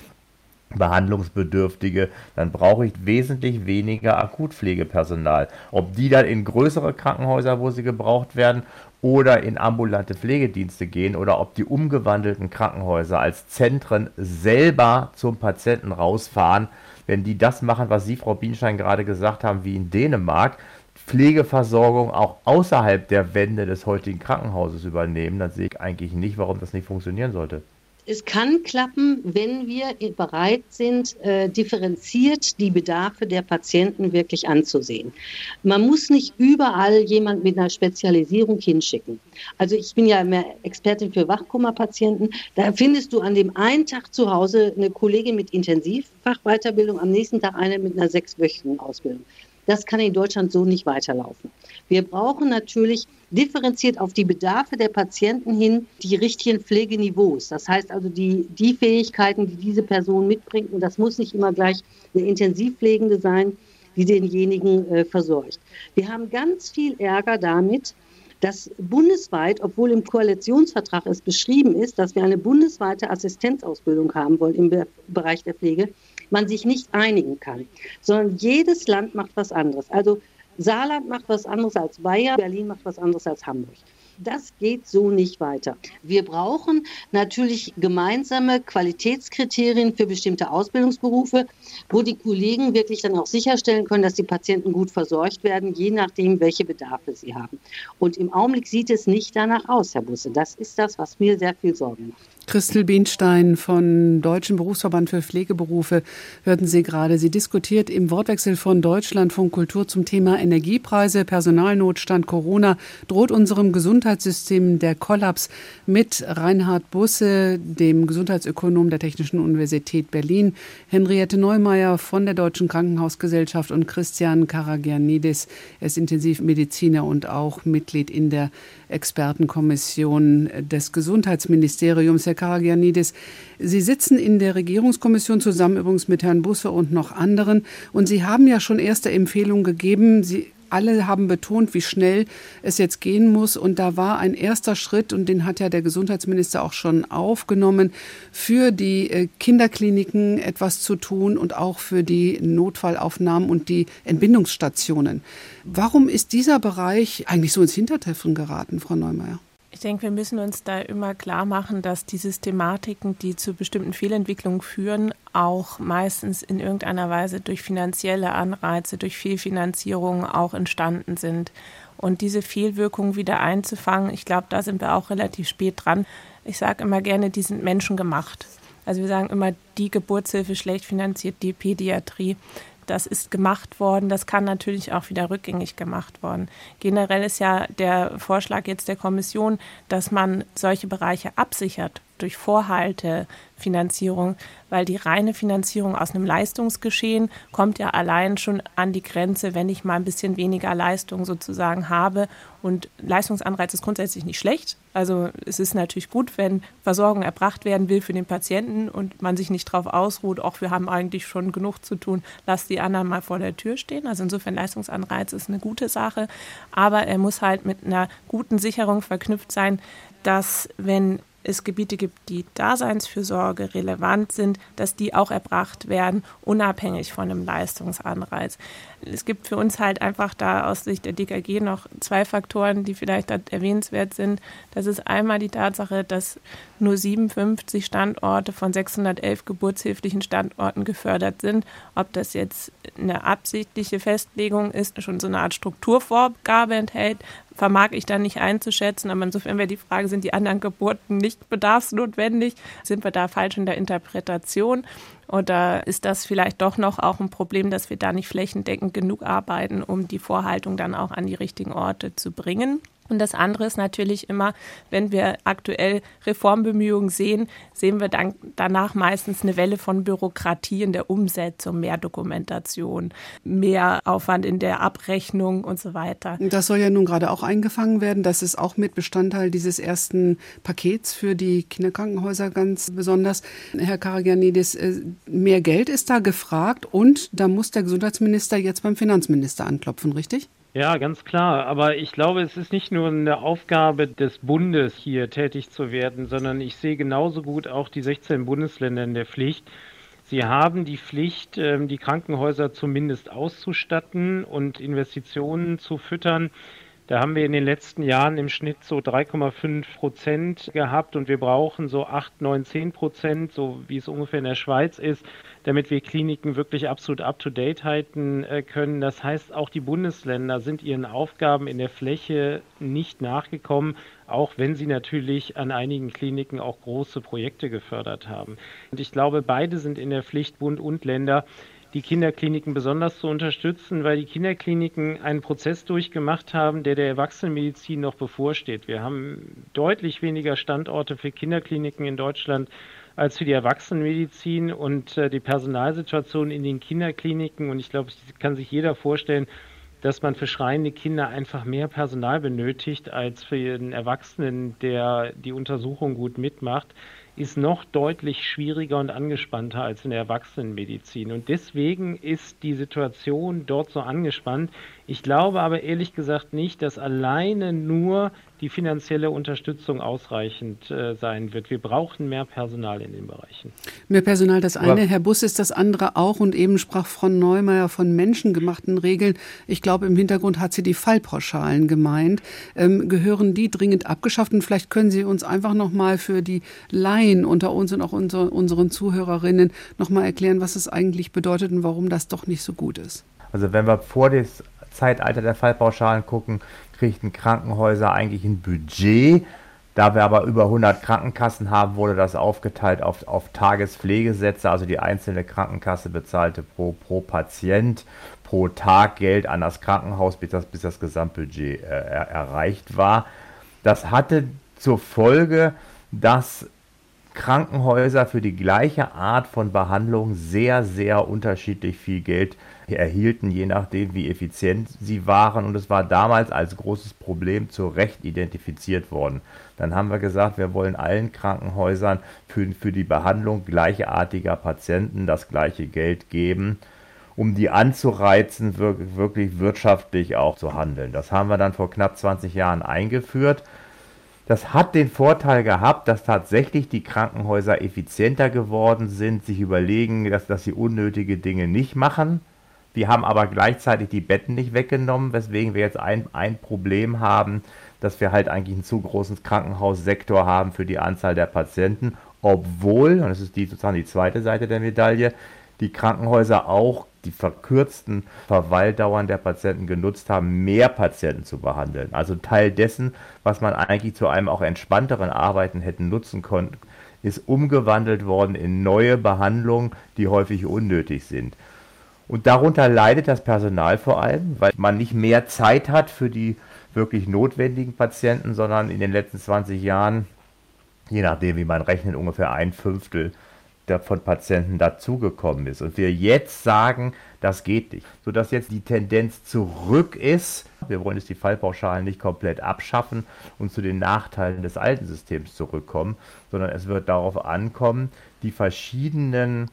behandlungsbedürftige, dann brauche ich wesentlich weniger Akutpflegepersonal. Ob die dann in größere Krankenhäuser, wo sie gebraucht werden, oder in ambulante Pflegedienste gehen oder ob die umgewandelten Krankenhäuser als Zentren selber zum Patienten rausfahren, wenn die das machen, was Sie, Frau Bienstein, gerade gesagt haben, wie in Dänemark, Pflegeversorgung auch außerhalb der Wände des heutigen Krankenhauses übernehmen, dann sehe ich eigentlich nicht, warum das nicht funktionieren sollte es kann klappen, wenn wir bereit sind, äh, differenziert die Bedarfe der Patienten wirklich anzusehen. Man muss nicht überall jemand mit einer Spezialisierung hinschicken. Also ich bin ja mehr Expertin für Wachkummerpatienten. Da findest du an dem einen Tag zu Hause eine Kollegin mit Intensivfachweiterbildung, am nächsten Tag eine mit einer sechswöchigen Ausbildung. Das kann in Deutschland so nicht weiterlaufen. Wir brauchen natürlich differenziert auf die Bedarfe der Patienten hin die richtigen Pflegeniveaus. Das heißt also die, die Fähigkeiten, die diese Person mitbringt. Und das muss nicht immer gleich eine Intensivpflegende sein, die denjenigen äh, versorgt. Wir haben ganz viel Ärger damit, dass bundesweit, obwohl im Koalitionsvertrag es beschrieben ist, dass wir eine bundesweite Assistenzausbildung haben wollen im Be Bereich der Pflege, man sich nicht einigen kann, sondern jedes Land macht was anderes. Also Saarland macht was anderes als Bayern, Berlin macht was anderes als Hamburg. Das geht so nicht weiter. Wir brauchen natürlich gemeinsame Qualitätskriterien für bestimmte Ausbildungsberufe, wo die Kollegen wirklich dann auch sicherstellen können, dass die Patienten gut versorgt werden, je nachdem, welche Bedarfe sie haben. Und im Augenblick sieht es nicht danach aus, Herr Busse. Das ist das, was mir sehr viel Sorgen macht. Christel Bienstein von Deutschen Berufsverband für Pflegeberufe hörten Sie gerade. Sie diskutiert im Wortwechsel von Deutschland von Kultur zum Thema Energiepreise, Personalnotstand, Corona, droht unserem Gesundheitssystem der Kollaps mit Reinhard Busse, dem Gesundheitsökonom der Technischen Universität Berlin, Henriette Neumeier von der Deutschen Krankenhausgesellschaft und Christian Karagianidis. Er ist Intensivmediziner und auch Mitglied in der Expertenkommission des Gesundheitsministeriums. Herr Karagianidis, Sie sitzen in der Regierungskommission zusammen übrigens mit Herrn Busse und noch anderen. Und Sie haben ja schon erste Empfehlungen gegeben. Sie alle haben betont, wie schnell es jetzt gehen muss. Und da war ein erster Schritt, und den hat ja der Gesundheitsminister auch schon aufgenommen, für die äh, Kinderkliniken etwas zu tun und auch für die Notfallaufnahmen und die Entbindungsstationen. Warum ist dieser Bereich eigentlich so ins Hintertreffen geraten, Frau Neumeier? Ich denke, wir müssen uns da immer klar machen, dass die Systematiken, die zu bestimmten Fehlentwicklungen führen, auch meistens in irgendeiner Weise durch finanzielle Anreize, durch Fehlfinanzierung auch entstanden sind. Und diese Fehlwirkungen wieder einzufangen, ich glaube, da sind wir auch relativ spät dran. Ich sage immer gerne, die sind menschengemacht. Also wir sagen immer, die Geburtshilfe schlecht finanziert, die Pädiatrie das ist gemacht worden, das kann natürlich auch wieder rückgängig gemacht worden. Generell ist ja der Vorschlag jetzt der Kommission, dass man solche Bereiche absichert durch Vorhaltefinanzierung, weil die reine Finanzierung aus einem Leistungsgeschehen kommt ja allein schon an die Grenze, wenn ich mal ein bisschen weniger Leistung sozusagen habe. Und Leistungsanreiz ist grundsätzlich nicht schlecht. Also es ist natürlich gut, wenn Versorgung erbracht werden will für den Patienten und man sich nicht darauf ausruht, auch wir haben eigentlich schon genug zu tun, lass die anderen mal vor der Tür stehen. Also insofern Leistungsanreiz ist eine gute Sache, aber er muss halt mit einer guten Sicherung verknüpft sein, dass wenn es Gebiete gibt, die Daseinsfürsorge relevant sind, dass die auch erbracht werden, unabhängig von einem Leistungsanreiz. Es gibt für uns halt einfach da aus Sicht der DKG noch zwei Faktoren, die vielleicht erwähnenswert sind. Das ist einmal die Tatsache, dass nur 57 Standorte von 611 geburtshilflichen Standorten gefördert sind. Ob das jetzt eine absichtliche Festlegung ist, schon so eine Art Strukturvorgabe enthält, vermag ich dann nicht einzuschätzen. Aber insofern wäre die Frage, sind die anderen Geburten nicht bedarfsnotwendig? Sind wir da falsch in der Interpretation? Oder ist das vielleicht doch noch auch ein Problem, dass wir da nicht flächendeckend genug arbeiten, um die Vorhaltung dann auch an die richtigen Orte zu bringen? Und das andere ist natürlich immer, wenn wir aktuell Reformbemühungen sehen, sehen wir dann danach meistens eine Welle von Bürokratie in der Umsetzung, mehr Dokumentation, mehr Aufwand in der Abrechnung und so weiter. Das soll ja nun gerade auch eingefangen werden. Das ist auch mit Bestandteil dieses ersten Pakets für die Kinderkrankenhäuser ganz besonders. Herr Karagianidis, äh, mehr Geld ist da gefragt und da muss der Gesundheitsminister jetzt beim Finanzminister anklopfen, richtig? Ja, ganz klar. Aber ich glaube, es ist nicht nur eine Aufgabe des Bundes, hier tätig zu werden, sondern ich sehe genauso gut auch die 16 Bundesländer in der Pflicht. Sie haben die Pflicht, ähm, die Krankenhäuser zumindest auszustatten und Investitionen zu füttern. Da haben wir in den letzten Jahren im Schnitt so 3,5 Prozent gehabt und wir brauchen so 8, 9, 10 Prozent, so wie es ungefähr in der Schweiz ist, damit wir Kliniken wirklich absolut up-to-date halten äh, können. Das heißt, auch die Bundesländer sind ihren Aufgaben in der Fläche nicht nachgekommen, auch wenn sie natürlich an einigen Kliniken auch große Projekte gefördert haben. Und ich glaube, beide sind in der Pflicht, Bund und Länder, die Kinderkliniken besonders zu unterstützen, weil die Kinderkliniken einen Prozess durchgemacht haben, der der Erwachsenenmedizin noch bevorsteht. Wir haben deutlich weniger Standorte für Kinderkliniken in Deutschland als für die Erwachsenenmedizin und äh, die Personalsituation in den Kinderkliniken. Und ich glaube, es kann sich jeder vorstellen, dass man für schreiende Kinder einfach mehr Personal benötigt als für den Erwachsenen, der die Untersuchung gut mitmacht ist noch deutlich schwieriger und angespannter als in der Erwachsenenmedizin. Und deswegen ist die Situation dort so angespannt. Ich glaube aber ehrlich gesagt nicht, dass alleine nur die finanzielle Unterstützung ausreichend äh, sein wird. Wir brauchen mehr Personal in den Bereichen. Mehr Personal das eine, Herr Bus ist das andere auch. Und eben sprach Frau Neumeier von menschengemachten Regeln. Ich glaube, im Hintergrund hat sie die Fallpauschalen gemeint. Ähm, gehören die dringend abgeschafft? Und vielleicht können Sie uns einfach noch mal für die Laien unter uns und auch unser, unseren Zuhörerinnen noch mal erklären, was es eigentlich bedeutet und warum das doch nicht so gut ist. Also wenn wir vor das Zeitalter der Fallpauschalen gucken, kriegten Krankenhäuser eigentlich ein Budget. Da wir aber über 100 Krankenkassen haben, wurde das aufgeteilt auf, auf Tagespflegesätze. Also die einzelne Krankenkasse bezahlte pro, pro Patient, pro Tag Geld an das Krankenhaus, bis das, bis das Gesamtbudget äh, er, erreicht war. Das hatte zur Folge, dass Krankenhäuser für die gleiche Art von Behandlung sehr, sehr unterschiedlich viel Geld erhielten, je nachdem, wie effizient sie waren. Und es war damals als großes Problem zu Recht identifiziert worden. Dann haben wir gesagt, wir wollen allen Krankenhäusern für, für die Behandlung gleichartiger Patienten das gleiche Geld geben, um die anzureizen, wirklich wirtschaftlich auch zu handeln. Das haben wir dann vor knapp 20 Jahren eingeführt. Das hat den Vorteil gehabt, dass tatsächlich die Krankenhäuser effizienter geworden sind, sich überlegen, dass, dass sie unnötige Dinge nicht machen. Wir haben aber gleichzeitig die Betten nicht weggenommen, weswegen wir jetzt ein, ein Problem haben, dass wir halt eigentlich einen zu großen Krankenhaussektor haben für die Anzahl der Patienten, obwohl, und das ist die, sozusagen die zweite Seite der Medaille, die Krankenhäuser auch die verkürzten Verweildauern der Patienten genutzt haben, mehr Patienten zu behandeln. Also Teil dessen, was man eigentlich zu einem auch entspannteren Arbeiten hätten nutzen können, ist umgewandelt worden in neue Behandlungen, die häufig unnötig sind. Und darunter leidet das Personal vor allem, weil man nicht mehr Zeit hat für die wirklich notwendigen Patienten, sondern in den letzten 20 Jahren, je nachdem wie man rechnet, ungefähr ein Fünftel von Patienten dazugekommen ist. Und wir jetzt sagen, das geht nicht. Sodass jetzt die Tendenz zurück ist, wir wollen jetzt die Fallpauschalen nicht komplett abschaffen und zu den Nachteilen des alten Systems zurückkommen, sondern es wird darauf ankommen, die verschiedenen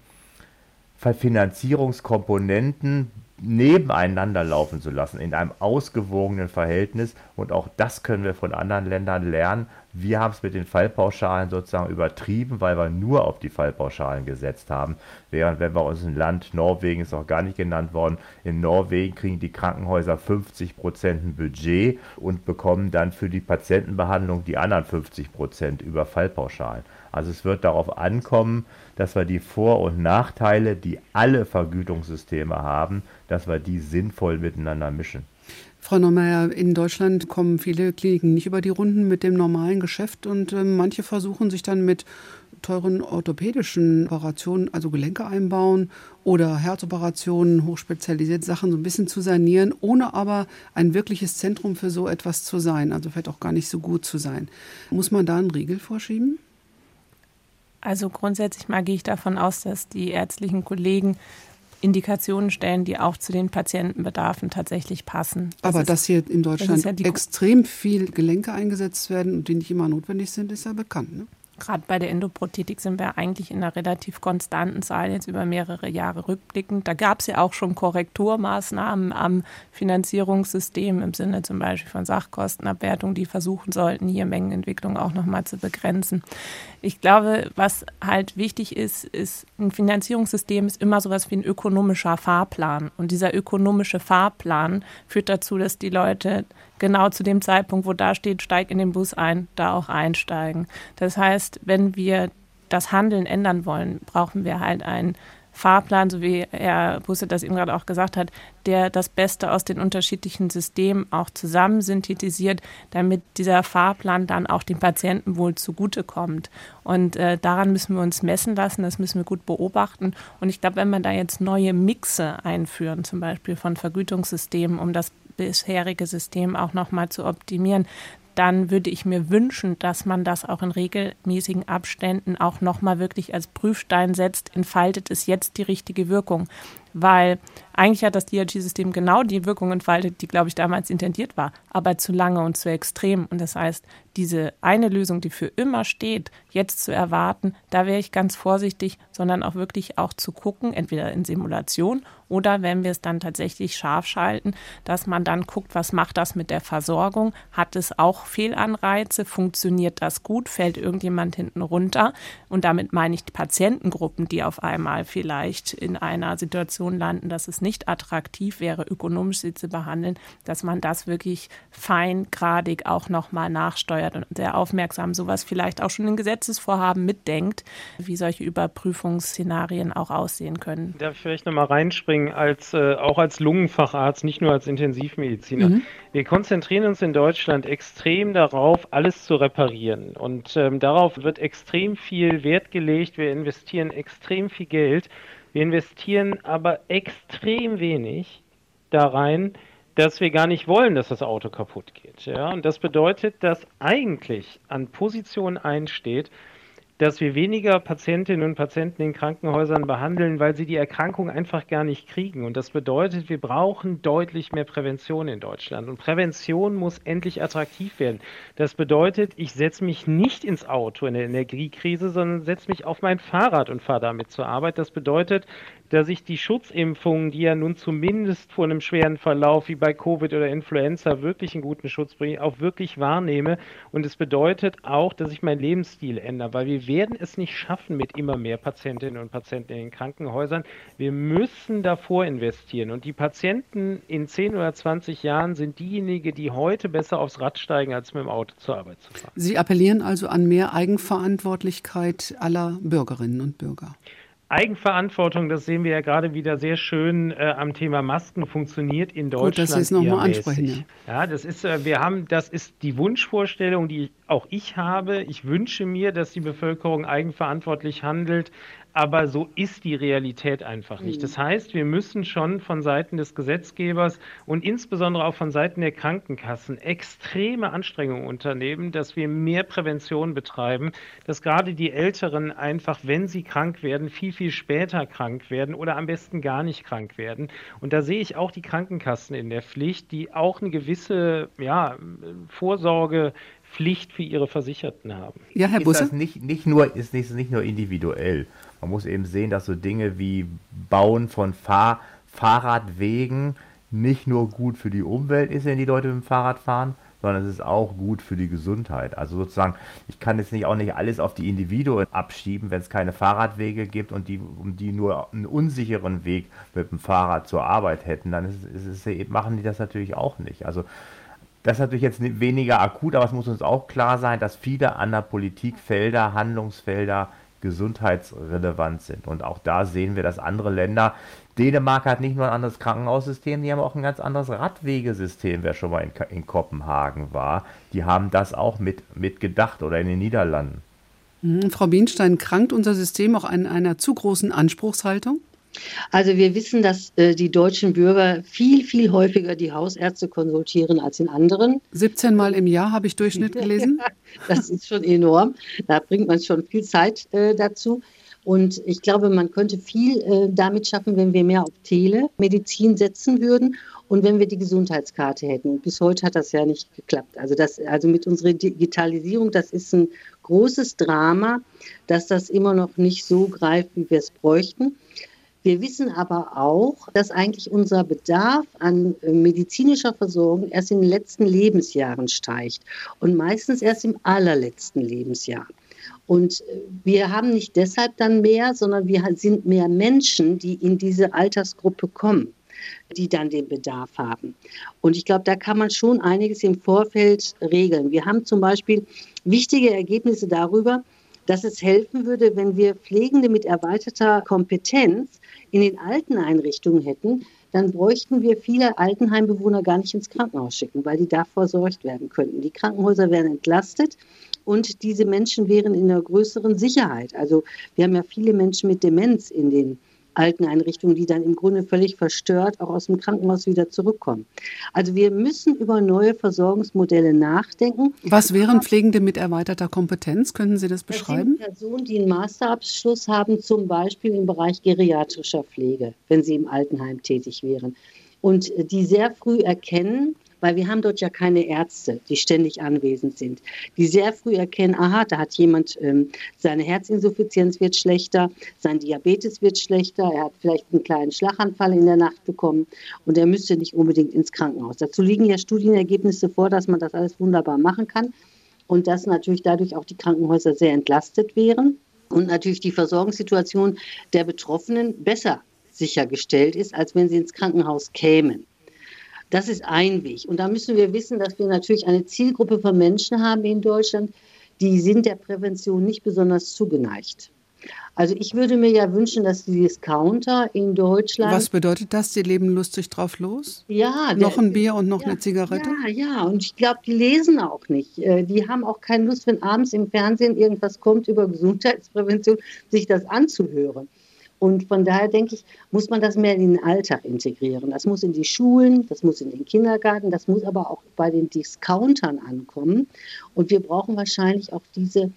Finanzierungskomponenten nebeneinander laufen zu lassen, in einem ausgewogenen Verhältnis. Und auch das können wir von anderen Ländern lernen. Wir haben es mit den Fallpauschalen sozusagen übertrieben, weil wir nur auf die Fallpauschalen gesetzt haben. Während wenn wir uns ein Land, Norwegen ist auch gar nicht genannt worden, in Norwegen kriegen die Krankenhäuser 50 Prozent ein Budget und bekommen dann für die Patientenbehandlung die anderen 50 Prozent über Fallpauschalen. Also es wird darauf ankommen, dass wir die Vor- und Nachteile, die alle Vergütungssysteme haben, dass wir die sinnvoll miteinander mischen. Frau Neumeier, in Deutschland kommen viele Kliniken nicht über die Runden mit dem normalen Geschäft und äh, manche versuchen sich dann mit teuren orthopädischen Operationen, also Gelenke einbauen oder Herzoperationen, hochspezialisierte Sachen so ein bisschen zu sanieren, ohne aber ein wirkliches Zentrum für so etwas zu sein, also vielleicht auch gar nicht so gut zu sein. Muss man da einen Riegel vorschieben? Also grundsätzlich mal gehe ich davon aus, dass die ärztlichen Kollegen Indikationen stellen, die auch zu den Patientenbedarfen tatsächlich passen. Das Aber ist, dass hier in Deutschland ja extrem viel Gelenke eingesetzt werden und die nicht immer notwendig sind, ist ja bekannt. Ne? Gerade bei der Endoprothetik sind wir eigentlich in einer relativ konstanten Zahl jetzt über mehrere Jahre rückblickend. Da gab es ja auch schon Korrekturmaßnahmen am Finanzierungssystem im Sinne zum Beispiel von Sachkostenabwertung, die versuchen sollten, hier Mengenentwicklung auch nochmal zu begrenzen. Ich glaube, was halt wichtig ist, ist, ein Finanzierungssystem ist immer sowas wie ein ökonomischer Fahrplan. Und dieser ökonomische Fahrplan führt dazu, dass die Leute genau zu dem Zeitpunkt, wo da steht, steig in den Bus ein, da auch einsteigen. Das heißt, wenn wir das Handeln ändern wollen, brauchen wir halt einen Fahrplan, so wie Herr Busse das eben gerade auch gesagt hat, der das Beste aus den unterschiedlichen Systemen auch zusammen synthetisiert, damit dieser Fahrplan dann auch dem Patienten wohl zugutekommt. Und äh, daran müssen wir uns messen lassen, das müssen wir gut beobachten. Und ich glaube, wenn man da jetzt neue Mixe einführen, zum Beispiel von Vergütungssystemen, um das bisherige System auch nochmal zu optimieren, dann würde ich mir wünschen, dass man das auch in regelmäßigen Abständen auch nochmal wirklich als Prüfstein setzt, entfaltet es jetzt die richtige Wirkung weil eigentlich hat das DRG-System genau die Wirkung entfaltet, die, glaube ich, damals intendiert war, aber zu lange und zu extrem. Und das heißt, diese eine Lösung, die für immer steht, jetzt zu erwarten, da wäre ich ganz vorsichtig, sondern auch wirklich auch zu gucken, entweder in Simulation oder wenn wir es dann tatsächlich scharf schalten, dass man dann guckt, was macht das mit der Versorgung? Hat es auch Fehlanreize? Funktioniert das gut? Fällt irgendjemand hinten runter? Und damit meine ich Patientengruppen, die auf einmal vielleicht in einer Situation Situation landen, dass es nicht attraktiv wäre, ökonomisch sie zu behandeln, dass man das wirklich feingradig auch nochmal nachsteuert und sehr aufmerksam sowas vielleicht auch schon in Gesetzesvorhaben mitdenkt, wie solche Überprüfungsszenarien auch aussehen können. Darf ich vielleicht nochmal reinspringen, als, äh, auch als Lungenfacharzt, nicht nur als Intensivmediziner. Mhm. Wir konzentrieren uns in Deutschland extrem darauf, alles zu reparieren. Und ähm, darauf wird extrem viel Wert gelegt. Wir investieren extrem viel Geld. Wir investieren aber extrem wenig da rein, dass wir gar nicht wollen, dass das Auto kaputt geht. Ja? Und das bedeutet, dass eigentlich an Position einsteht, dass wir weniger Patientinnen und Patienten in Krankenhäusern behandeln, weil sie die Erkrankung einfach gar nicht kriegen. Und das bedeutet, wir brauchen deutlich mehr Prävention in Deutschland. Und Prävention muss endlich attraktiv werden. Das bedeutet, ich setze mich nicht ins Auto in der Energiekrise, sondern setze mich auf mein Fahrrad und fahre damit zur Arbeit. Das bedeutet, dass ich die Schutzimpfungen, die ja nun zumindest vor einem schweren Verlauf wie bei Covid oder Influenza wirklich einen guten Schutz bringen, auch wirklich wahrnehme. Und es bedeutet auch, dass ich meinen Lebensstil ändere, weil wir werden es nicht schaffen mit immer mehr Patientinnen und Patienten in den Krankenhäusern. Wir müssen davor investieren. Und die Patienten in 10 oder 20 Jahren sind diejenigen, die heute besser aufs Rad steigen, als mit dem Auto zur Arbeit zu fahren. Sie appellieren also an mehr Eigenverantwortlichkeit aller Bürgerinnen und Bürger. Eigenverantwortung, das sehen wir ja gerade wieder sehr schön äh, am Thema Masken, funktioniert in Deutschland. Gut, Sie es nochmal ansprechen. Ja. ja, das ist, äh, wir haben, das ist die Wunschvorstellung, die auch ich habe. Ich wünsche mir, dass die Bevölkerung eigenverantwortlich handelt aber so ist die Realität einfach nicht. Mhm. Das heißt, wir müssen schon von Seiten des Gesetzgebers und insbesondere auch von Seiten der Krankenkassen extreme Anstrengungen unternehmen, dass wir mehr Prävention betreiben, dass gerade die Älteren einfach, wenn sie krank werden, viel, viel später krank werden oder am besten gar nicht krank werden. Und da sehe ich auch die Krankenkassen in der Pflicht, die auch eine gewisse ja, Vorsorge Pflicht für ihre Versicherten haben. Ja, Herr Busse? Ist das nicht, nicht, nur, ist nicht, nicht nur individuell. Man muss eben sehen, dass so Dinge wie Bauen von Fahr Fahrradwegen nicht nur gut für die Umwelt ist, wenn die Leute mit dem Fahrrad fahren, sondern es ist auch gut für die Gesundheit. Also sozusagen, ich kann jetzt nicht auch nicht alles auf die Individuen abschieben, wenn es keine Fahrradwege gibt und die, um die nur einen unsicheren Weg mit dem Fahrrad zur Arbeit hätten, dann ist, ist es, machen die das natürlich auch nicht. Also das ist natürlich jetzt weniger akut, aber es muss uns auch klar sein, dass viele andere Politikfelder, Handlungsfelder gesundheitsrelevant sind. Und auch da sehen wir, dass andere Länder, Dänemark hat nicht nur ein anderes Krankenhaussystem, die haben auch ein ganz anderes Radwegesystem, wer schon mal in, in Kopenhagen war. Die haben das auch mit, mit gedacht oder in den Niederlanden. Mhm. Frau Bienstein, krankt unser System auch an einer zu großen Anspruchshaltung? Also wir wissen, dass äh, die deutschen Bürger viel, viel häufiger die Hausärzte konsultieren als in anderen. 17 Mal im Jahr habe ich Durchschnitt gelesen. das ist schon enorm. Da bringt man schon viel Zeit äh, dazu. Und ich glaube, man könnte viel äh, damit schaffen, wenn wir mehr auf Telemedizin setzen würden und wenn wir die Gesundheitskarte hätten. Bis heute hat das ja nicht geklappt. Also, das, also mit unserer Digitalisierung, das ist ein großes Drama, dass das immer noch nicht so greift, wie wir es bräuchten. Wir wissen aber auch, dass eigentlich unser Bedarf an äh, medizinischer Versorgung erst in den letzten Lebensjahren steigt und meistens erst im allerletzten Lebensjahr. Und äh, wir haben nicht deshalb dann mehr, sondern wir sind mehr Menschen, die in diese Altersgruppe kommen die dann den Bedarf haben. Und ich glaube, da kann man schon einiges im Vorfeld regeln. Wir haben zum Beispiel wichtige Ergebnisse darüber, dass es helfen würde, wenn wir Pflegende mit erweiterter Kompetenz in den alten Einrichtungen hätten, dann bräuchten wir viele Altenheimbewohner gar nicht ins Krankenhaus schicken, weil die da versorgt werden könnten. Die Krankenhäuser wären entlastet und diese Menschen wären in einer größeren Sicherheit. Also wir haben ja viele Menschen mit Demenz in den Alteneinrichtungen, die dann im Grunde völlig verstört auch aus dem Krankenhaus wieder zurückkommen. Also wir müssen über neue Versorgungsmodelle nachdenken. Was wären Pflegende mit erweiterter Kompetenz? Können Sie das beschreiben? Das Personen, die einen Masterabschluss haben, zum Beispiel im Bereich geriatrischer Pflege, wenn sie im Altenheim tätig wären. Und die sehr früh erkennen, weil wir haben dort ja keine Ärzte, die ständig anwesend sind, die sehr früh erkennen, aha, da hat jemand, ähm, seine Herzinsuffizienz wird schlechter, sein Diabetes wird schlechter, er hat vielleicht einen kleinen Schlaganfall in der Nacht bekommen und er müsste nicht unbedingt ins Krankenhaus. Dazu liegen ja Studienergebnisse vor, dass man das alles wunderbar machen kann und dass natürlich dadurch auch die Krankenhäuser sehr entlastet wären und natürlich die Versorgungssituation der Betroffenen besser sichergestellt ist, als wenn sie ins Krankenhaus kämen. Das ist ein Weg. Und da müssen wir wissen, dass wir natürlich eine Zielgruppe von Menschen haben in Deutschland, die sind der Prävention nicht besonders zugeneigt. Also ich würde mir ja wünschen, dass die Discounter in Deutschland. Was bedeutet das? Die leben lustig drauf los? Ja. Noch ein Bier und noch ja, eine Zigarette? Ja, ja. Und ich glaube, die lesen auch nicht. Äh, die haben auch keine Lust, wenn abends im Fernsehen irgendwas kommt über Gesundheitsprävention, sich das anzuhören. Und von daher denke ich, muss man das mehr in den Alltag integrieren. Das muss in die Schulen, das muss in den Kindergarten, das muss aber auch bei den Discountern ankommen. Und wir brauchen wahrscheinlich auch diese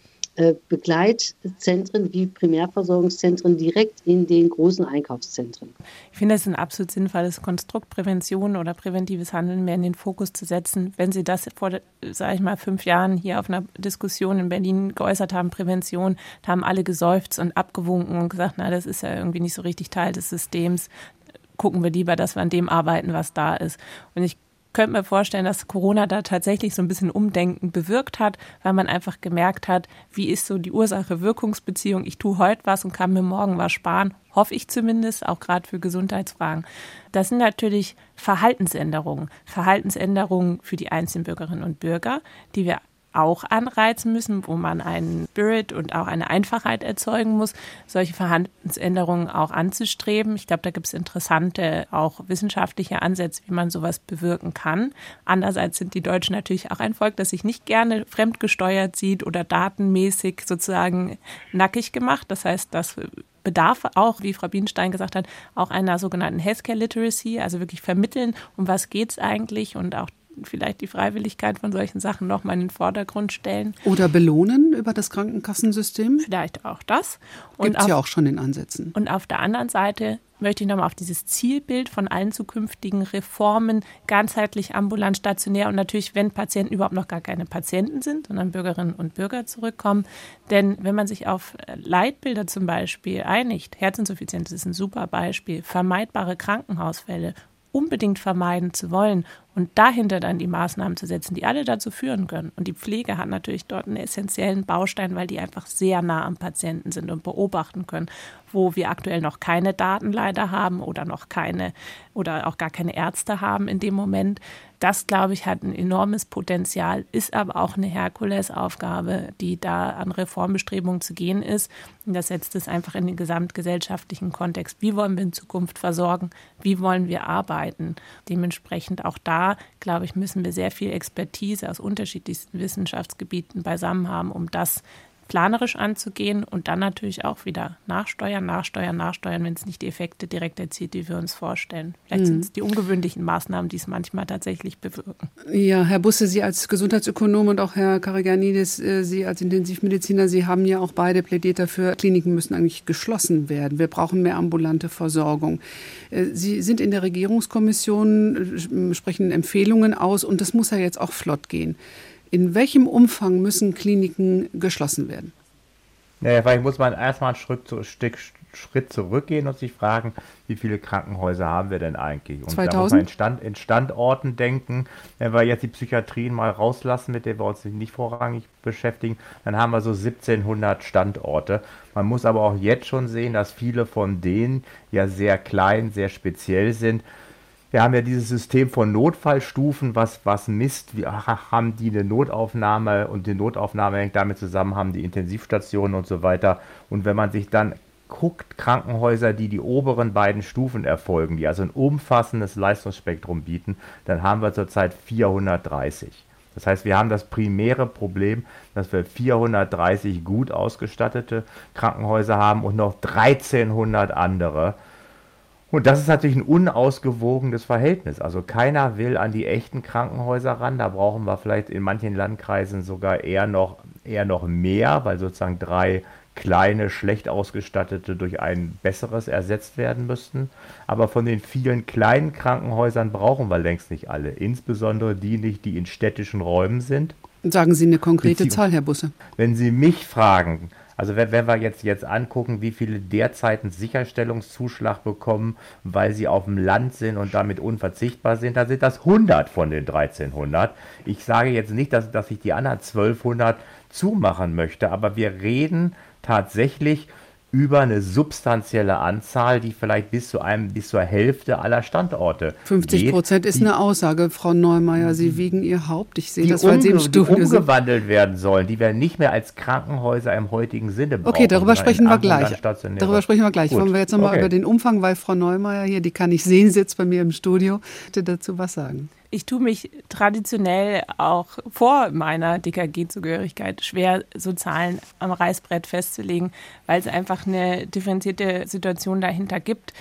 Begleitzentren wie Primärversorgungszentren direkt in den großen Einkaufszentren. Ich finde es ein absolut sinnvolles Konstrukt, Prävention oder präventives Handeln mehr in den Fokus zu setzen. Wenn Sie das vor, sage ich mal, fünf Jahren hier auf einer Diskussion in Berlin geäußert haben, Prävention, da haben alle geseufzt und abgewunken und gesagt, na, das ist ja irgendwie nicht so richtig Teil des Systems gucken wir lieber, dass wir an dem arbeiten, was da ist. Und ich könnte mir vorstellen, dass Corona da tatsächlich so ein bisschen Umdenken bewirkt hat, weil man einfach gemerkt hat, wie ist so die Ursache-Wirkungsbeziehung. Ich tue heute was und kann mir morgen was sparen, hoffe ich zumindest, auch gerade für Gesundheitsfragen. Das sind natürlich Verhaltensänderungen, Verhaltensänderungen für die einzelnen Bürgerinnen und Bürger, die wir auch anreizen müssen, wo man einen Spirit und auch eine Einfachheit erzeugen muss, solche Verhaltensänderungen auch anzustreben. Ich glaube, da gibt es interessante, auch wissenschaftliche Ansätze, wie man sowas bewirken kann. Andererseits sind die Deutschen natürlich auch ein Volk, das sich nicht gerne fremdgesteuert sieht oder datenmäßig sozusagen nackig gemacht. Das heißt, das bedarf auch, wie Frau Bienstein gesagt hat, auch einer sogenannten Healthcare Literacy, also wirklich vermitteln, um was geht es eigentlich und auch vielleicht die Freiwilligkeit von solchen Sachen nochmal in den Vordergrund stellen. Oder belohnen über das Krankenkasssystem? Vielleicht auch das. Gibt es ja auch schon in Ansätzen. Und auf der anderen Seite möchte ich nochmal auf dieses Zielbild von allen zukünftigen Reformen, ganzheitlich, ambulant, stationär und natürlich, wenn Patienten überhaupt noch gar keine Patienten sind, sondern Bürgerinnen und Bürger zurückkommen. Denn wenn man sich auf Leitbilder zum Beispiel einigt, Herzinsuffizienz ist ein super Beispiel, vermeidbare Krankenhausfälle, unbedingt vermeiden zu wollen und dahinter dann die Maßnahmen zu setzen, die alle dazu führen können. Und die Pflege hat natürlich dort einen essentiellen Baustein, weil die einfach sehr nah am Patienten sind und beobachten können, wo wir aktuell noch keine Daten leider haben oder noch keine oder auch gar keine Ärzte haben in dem Moment. Das, glaube ich, hat ein enormes Potenzial, ist aber auch eine Herkulesaufgabe, die da an Reformbestrebungen zu gehen ist. Und das setzt es einfach in den gesamtgesellschaftlichen Kontext. Wie wollen wir in Zukunft versorgen? Wie wollen wir arbeiten? Dementsprechend auch da glaube ich, müssen wir sehr viel Expertise aus unterschiedlichsten Wissenschaftsgebieten beisammen haben, um das planerisch anzugehen und dann natürlich auch wieder nachsteuern, nachsteuern, nachsteuern, wenn es nicht die Effekte direkt erzielt, die wir uns vorstellen. Vielleicht mhm. sind es die ungewöhnlichen Maßnahmen, die es manchmal tatsächlich bewirken. Ja, Herr Busse, Sie als Gesundheitsökonom und auch Herr Karagianidis, äh, Sie als Intensivmediziner, Sie haben ja auch beide plädiert dafür, Kliniken müssen eigentlich geschlossen werden. Wir brauchen mehr ambulante Versorgung. Äh, Sie sind in der Regierungskommission, äh, sprechen Empfehlungen aus und das muss ja jetzt auch flott gehen. In welchem Umfang müssen Kliniken geschlossen werden? Naja, vielleicht muss man erstmal ein Schritt, zu, Stück, Schritt zurückgehen und sich fragen, wie viele Krankenhäuser haben wir denn eigentlich? Und 2000? da muss man in, Stand, in Standorten denken. Wenn wir jetzt die Psychiatrien mal rauslassen, mit der wir uns nicht vorrangig beschäftigen, dann haben wir so 1700 Standorte. Man muss aber auch jetzt schon sehen, dass viele von denen ja sehr klein, sehr speziell sind wir haben ja dieses System von Notfallstufen, was, was misst, wir haben die eine Notaufnahme und die Notaufnahme hängt damit zusammen, haben die Intensivstationen und so weiter. Und wenn man sich dann guckt, Krankenhäuser, die die oberen beiden Stufen erfolgen, die also ein umfassendes Leistungsspektrum bieten, dann haben wir zurzeit 430. Das heißt, wir haben das primäre Problem, dass wir 430 gut ausgestattete Krankenhäuser haben und noch 1300 andere, und das ist natürlich ein unausgewogenes Verhältnis. Also keiner will an die echten Krankenhäuser ran. Da brauchen wir vielleicht in manchen Landkreisen sogar eher noch, eher noch mehr, weil sozusagen drei kleine, schlecht ausgestattete durch ein besseres ersetzt werden müssten. Aber von den vielen kleinen Krankenhäusern brauchen wir längst nicht alle. Insbesondere die nicht, die in städtischen Räumen sind. Sagen Sie eine konkrete Zahl, Herr Busse. Wenn Sie mich fragen, also wenn, wenn wir jetzt, jetzt angucken, wie viele derzeit einen Sicherstellungszuschlag bekommen, weil sie auf dem Land sind und damit unverzichtbar sind, dann sind das 100 von den 1300. Ich sage jetzt nicht, dass, dass ich die anderen 1200 zumachen möchte, aber wir reden tatsächlich über eine substanzielle Anzahl, die vielleicht bis zu einem, bis zur Hälfte aller Standorte. 50 Prozent ist die, eine Aussage, Frau Neumeier. Sie wiegen Ihr Haupt. Ich sehe das, weil Sie im Studio die umgewandelt werden sollen, die wir nicht mehr als Krankenhäuser im heutigen Sinne brauchen. Okay, darüber sprechen wir gleich. Darüber sprechen wir gleich. Gut. Wollen wir jetzt nochmal okay. über den Umfang, weil Frau Neumeier hier, die kann ich sehen, sitzt bei mir im Studio, dazu was sagen. Ich tue mich traditionell auch vor meiner DKG-Zugehörigkeit schwer, so Zahlen am Reißbrett festzulegen, weil es einfach eine differenzierte Situation dahinter gibt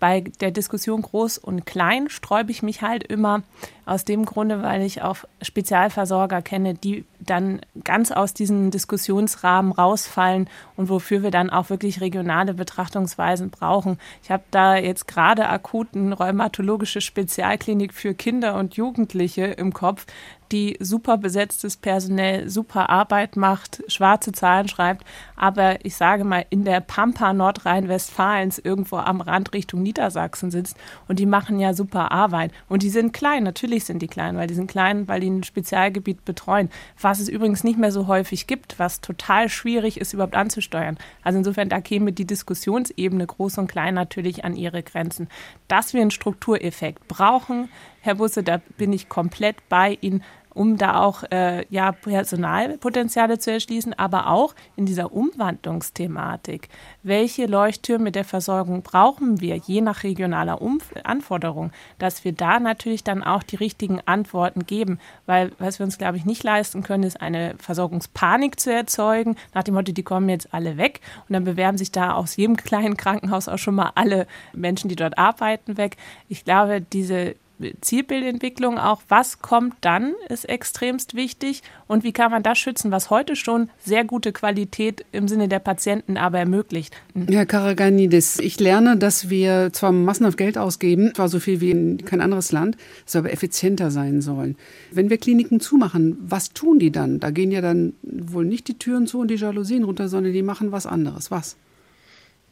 bei der Diskussion groß und klein sträube ich mich halt immer aus dem Grunde, weil ich auch Spezialversorger kenne, die dann ganz aus diesem Diskussionsrahmen rausfallen und wofür wir dann auch wirklich regionale Betrachtungsweisen brauchen. Ich habe da jetzt gerade akut eine rheumatologische Spezialklinik für Kinder und Jugendliche im Kopf, die super besetztes Personal, super Arbeit macht, schwarze Zahlen schreibt. Aber ich sage mal, in der Pampa Nordrhein-Westfalens irgendwo am Rand Richtung Niedersachsen sitzt und die machen ja super Arbeit. Und die sind klein, natürlich sind die klein, weil die sind klein, weil die ein Spezialgebiet betreuen. Was es übrigens nicht mehr so häufig gibt, was total schwierig ist, überhaupt anzusteuern. Also insofern, da käme die Diskussionsebene groß und klein natürlich an ihre Grenzen. Dass wir einen Struktureffekt brauchen, Herr Busse, da bin ich komplett bei Ihnen um da auch äh, ja, Personalpotenziale zu erschließen, aber auch in dieser Umwandlungsthematik. Welche Leuchttürme der Versorgung brauchen wir, je nach regionaler Umf Anforderung, dass wir da natürlich dann auch die richtigen Antworten geben. Weil was wir uns, glaube ich, nicht leisten können, ist eine Versorgungspanik zu erzeugen, nach dem Motto, die kommen jetzt alle weg und dann bewerben sich da aus jedem kleinen Krankenhaus auch schon mal alle Menschen, die dort arbeiten, weg. Ich glaube, diese Zielbildentwicklung auch, was kommt dann, ist extremst wichtig und wie kann man das schützen, was heute schon sehr gute Qualität im Sinne der Patienten aber ermöglicht. Herr Karaganidis, ich lerne, dass wir zwar massenhaft Geld ausgeben, zwar so viel wie in kein anderes Land, es aber effizienter sein sollen. Wenn wir Kliniken zumachen, was tun die dann? Da gehen ja dann wohl nicht die Türen zu und die Jalousien runter, sondern die machen was anderes. Was?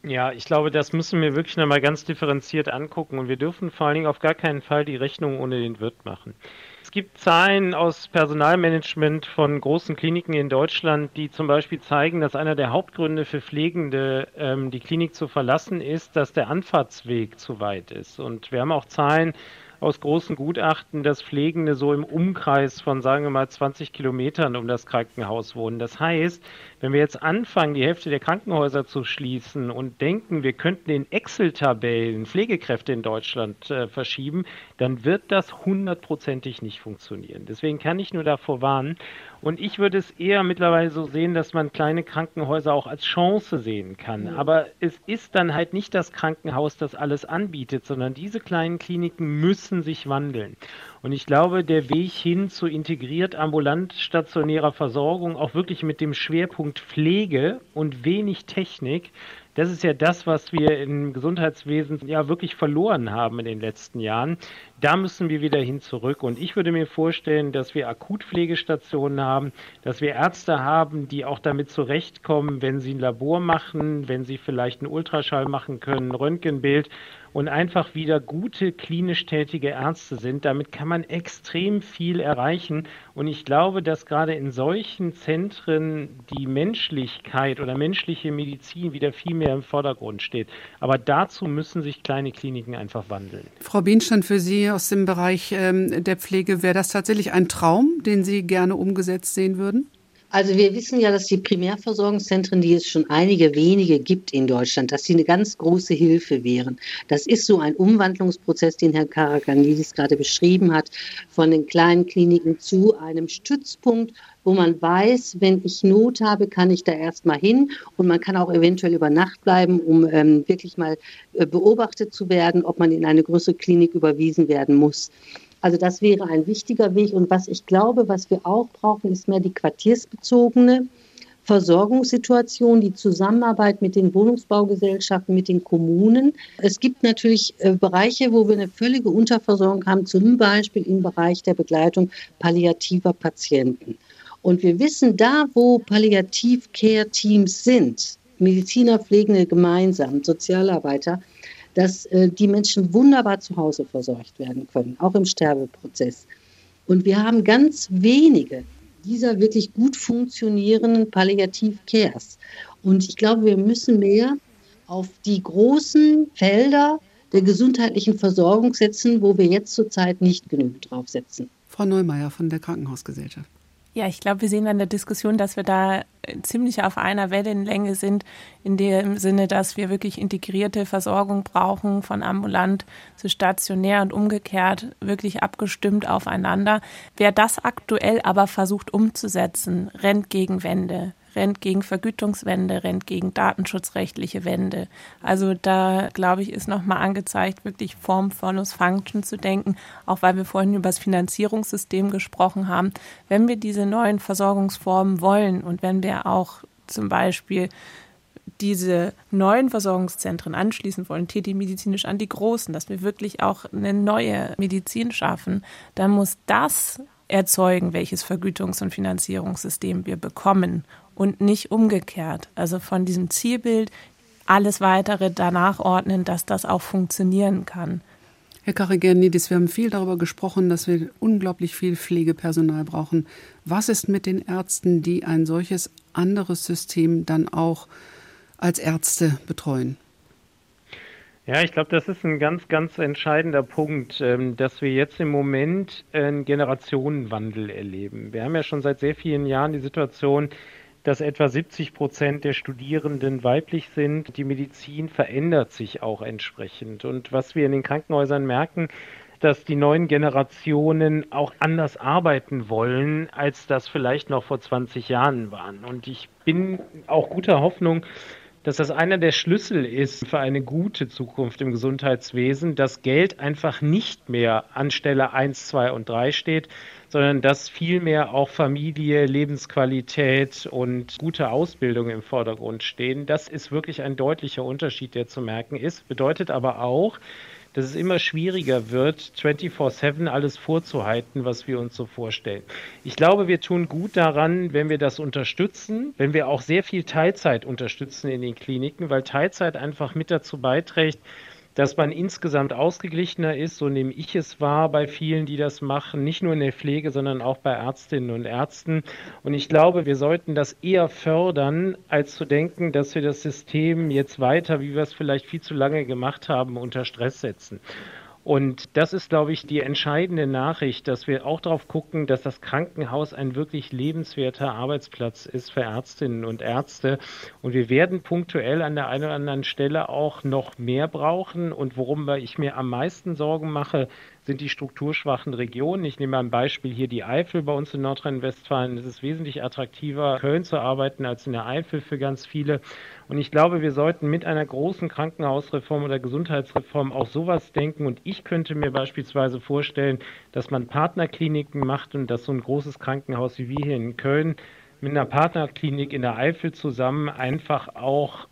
Ja, ich glaube, das müssen wir wirklich nochmal ganz differenziert angucken und wir dürfen vor allen Dingen auf gar keinen Fall die Rechnung ohne den Wirt machen. Es gibt Zahlen aus Personalmanagement von großen Kliniken in Deutschland, die zum Beispiel zeigen, dass einer der Hauptgründe für Pflegende, ähm, die Klinik zu verlassen, ist, dass der Anfahrtsweg zu weit ist. Und wir haben auch Zahlen aus großen Gutachten, dass Pflegende so im Umkreis von, sagen wir mal, 20 Kilometern um das Krankenhaus wohnen. Das heißt, wenn wir jetzt anfangen, die Hälfte der Krankenhäuser zu schließen und denken, wir könnten in Excel-Tabellen Pflegekräfte in Deutschland äh, verschieben, dann wird das hundertprozentig nicht funktionieren. Deswegen kann ich nur davor warnen. Und ich würde es eher mittlerweile so sehen, dass man kleine Krankenhäuser auch als Chance sehen kann. Mhm. Aber es ist dann halt nicht das Krankenhaus, das alles anbietet, sondern diese kleinen Kliniken müssen sich wandeln. Und ich glaube, der Weg hin zu integriert ambulant stationärer Versorgung, auch wirklich mit dem Schwerpunkt Pflege und wenig Technik, das ist ja das, was wir im Gesundheitswesen ja wirklich verloren haben in den letzten Jahren. Da müssen wir wieder hin zurück. Und ich würde mir vorstellen, dass wir Akutpflegestationen haben, dass wir Ärzte haben, die auch damit zurechtkommen, wenn sie ein Labor machen, wenn sie vielleicht einen Ultraschall machen können, ein Röntgenbild und einfach wieder gute klinisch tätige Ärzte sind. Damit kann man extrem viel erreichen. Und ich glaube, dass gerade in solchen Zentren die Menschlichkeit oder menschliche Medizin wieder viel mehr im Vordergrund steht. Aber dazu müssen sich kleine Kliniken einfach wandeln. Frau Bienstein, für Sie aus dem Bereich ähm, der Pflege, wäre das tatsächlich ein Traum, den Sie gerne umgesetzt sehen würden? Also wir wissen ja, dass die Primärversorgungszentren, die es schon einige wenige gibt in Deutschland, dass sie eine ganz große Hilfe wären. Das ist so ein Umwandlungsprozess, den Herr Karaganidis gerade beschrieben hat, von den kleinen Kliniken zu einem Stützpunkt, wo man weiß, wenn ich Not habe, kann ich da erstmal hin und man kann auch eventuell über Nacht bleiben, um ähm, wirklich mal äh, beobachtet zu werden, ob man in eine größere Klinik überwiesen werden muss. Also das wäre ein wichtiger Weg. Und was ich glaube, was wir auch brauchen, ist mehr die quartiersbezogene Versorgungssituation, die Zusammenarbeit mit den Wohnungsbaugesellschaften, mit den Kommunen. Es gibt natürlich äh, Bereiche, wo wir eine völlige Unterversorgung haben, zum Beispiel im Bereich der Begleitung palliativer Patienten. Und wir wissen, da, wo Palliativ-Care-Teams sind, Mediziner, Pflegende gemeinsam, Sozialarbeiter, dass äh, die Menschen wunderbar zu Hause versorgt werden können, auch im Sterbeprozess. Und wir haben ganz wenige dieser wirklich gut funktionierenden Palliativ-Cares. Und ich glaube, wir müssen mehr auf die großen Felder der gesundheitlichen Versorgung setzen, wo wir jetzt zurzeit nicht genügend drauf setzen. Frau Neumeier von der Krankenhausgesellschaft. Ja, ich glaube, wir sehen an der Diskussion, dass wir da äh, ziemlich auf einer Wellenlänge sind, in dem Sinne, dass wir wirklich integrierte Versorgung brauchen, von ambulant zu stationär und umgekehrt, wirklich abgestimmt aufeinander. Wer das aktuell aber versucht umzusetzen, rennt gegen Wände rennt gegen Vergütungswende, rennt gegen datenschutzrechtliche Wände. Also da, glaube ich, ist nochmal angezeigt, wirklich Form, Follows, Function zu denken, auch weil wir vorhin über das Finanzierungssystem gesprochen haben. Wenn wir diese neuen Versorgungsformen wollen und wenn wir auch zum Beispiel diese neuen Versorgungszentren anschließen wollen, medizinisch an die großen, dass wir wirklich auch eine neue Medizin schaffen, dann muss das erzeugen, welches Vergütungs- und Finanzierungssystem wir bekommen und nicht umgekehrt. Also von diesem Zielbild alles weitere danach ordnen, dass das auch funktionieren kann. Herr Karigianidis, wir haben viel darüber gesprochen, dass wir unglaublich viel Pflegepersonal brauchen. Was ist mit den Ärzten, die ein solches anderes System dann auch als Ärzte betreuen? Ja, ich glaube, das ist ein ganz, ganz entscheidender Punkt, ähm, dass wir jetzt im Moment einen Generationenwandel erleben. Wir haben ja schon seit sehr vielen Jahren die Situation, dass etwa 70 Prozent der Studierenden weiblich sind. Die Medizin verändert sich auch entsprechend. Und was wir in den Krankenhäusern merken, dass die neuen Generationen auch anders arbeiten wollen, als das vielleicht noch vor 20 Jahren waren. Und ich bin auch guter Hoffnung, dass das einer der Schlüssel ist für eine gute Zukunft im Gesundheitswesen, dass Geld einfach nicht mehr an Stelle 1, 2 und 3 steht, sondern dass vielmehr auch Familie, Lebensqualität und gute Ausbildung im Vordergrund stehen. Das ist wirklich ein deutlicher Unterschied, der zu merken ist. Bedeutet aber auch, dass es immer schwieriger wird, 24-7 alles vorzuhalten, was wir uns so vorstellen. Ich glaube, wir tun gut daran, wenn wir das unterstützen, wenn wir auch sehr viel Teilzeit unterstützen in den Kliniken, weil Teilzeit einfach mit dazu beiträgt, dass man insgesamt ausgeglichener ist, so nehme ich es wahr bei vielen, die das machen, nicht nur in der Pflege, sondern auch bei Ärztinnen und Ärzten. Und ich glaube, wir sollten das eher fördern, als zu denken, dass wir das System jetzt weiter, wie wir es vielleicht viel zu lange gemacht haben, unter Stress setzen. Und das ist, glaube ich, die entscheidende Nachricht, dass wir auch darauf gucken, dass das Krankenhaus ein wirklich lebenswerter Arbeitsplatz ist für Ärztinnen und Ärzte. Und wir werden punktuell an der einen oder anderen Stelle auch noch mehr brauchen. Und worum ich mir am meisten Sorgen mache, sind die strukturschwachen Regionen. Ich nehme ein Beispiel hier die Eifel bei uns in Nordrhein-Westfalen. Es ist wesentlich attraktiver, in Köln zu arbeiten als in der Eifel für ganz viele. Und ich glaube, wir sollten mit einer großen Krankenhausreform oder Gesundheitsreform auch sowas denken. Und ich könnte mir beispielsweise vorstellen, dass man Partnerkliniken macht und dass so ein großes Krankenhaus wie wir hier in Köln mit einer Partnerklinik in der Eifel zusammen einfach auch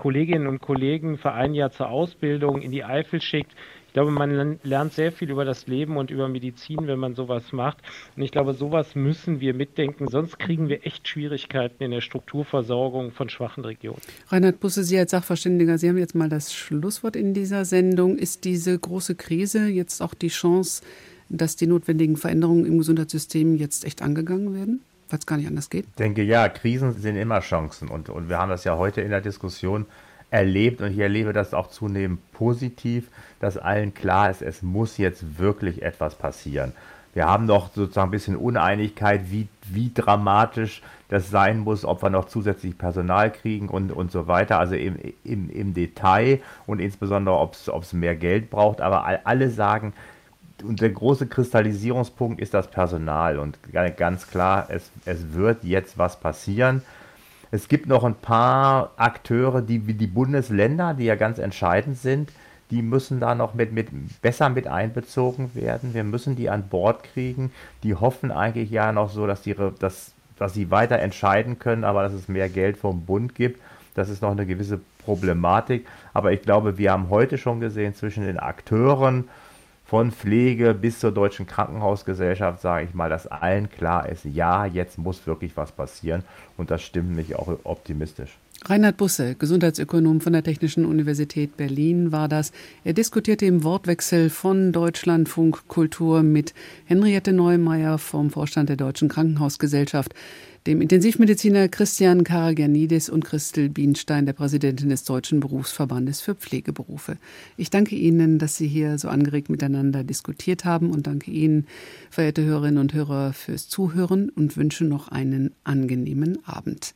Kolleginnen und Kollegen für ein Jahr zur Ausbildung in die Eifel schickt, ich glaube, man lernt sehr viel über das Leben und über Medizin, wenn man sowas macht. Und ich glaube, sowas müssen wir mitdenken, sonst kriegen wir echt Schwierigkeiten in der Strukturversorgung von schwachen Regionen. Reinhard Busse, Sie als Sachverständiger, Sie haben jetzt mal das Schlusswort in dieser Sendung. Ist diese große Krise jetzt auch die Chance, dass die notwendigen Veränderungen im Gesundheitssystem jetzt echt angegangen werden? Weil es gar nicht anders geht? Ich denke, ja, Krisen sind immer Chancen. Und, und wir haben das ja heute in der Diskussion erlebt und ich erlebe das auch zunehmend positiv, dass allen klar ist, es muss jetzt wirklich etwas passieren. Wir haben noch sozusagen ein bisschen Uneinigkeit, wie, wie dramatisch das sein muss, ob wir noch zusätzlich Personal kriegen und, und so weiter, also im, im, im Detail und insbesondere, ob es mehr Geld braucht. Aber alle sagen, und der große Kristallisierungspunkt ist das Personal. Und ganz klar, es, es wird jetzt was passieren. Es gibt noch ein paar Akteure, die wie die Bundesländer, die ja ganz entscheidend sind, die müssen da noch mit, mit besser mit einbezogen werden. Wir müssen die an Bord kriegen. Die hoffen eigentlich ja noch so, dass, die, dass, dass sie weiter entscheiden können, aber dass es mehr Geld vom Bund gibt. Das ist noch eine gewisse Problematik. Aber ich glaube, wir haben heute schon gesehen zwischen den Akteuren, von Pflege bis zur Deutschen Krankenhausgesellschaft, sage ich mal, dass allen klar ist, ja, jetzt muss wirklich was passieren und das stimmt mich auch optimistisch. Reinhard Busse, Gesundheitsökonom von der Technischen Universität Berlin, war das. Er diskutierte im Wortwechsel von Deutschlandfunk Kultur mit Henriette Neumeier vom Vorstand der Deutschen Krankenhausgesellschaft, dem Intensivmediziner Christian Karagianidis und Christel Bienstein, der Präsidentin des Deutschen Berufsverbandes für Pflegeberufe. Ich danke Ihnen, dass Sie hier so angeregt miteinander diskutiert haben und danke Ihnen, verehrte Hörerinnen und Hörer, fürs Zuhören und wünsche noch einen angenehmen Abend.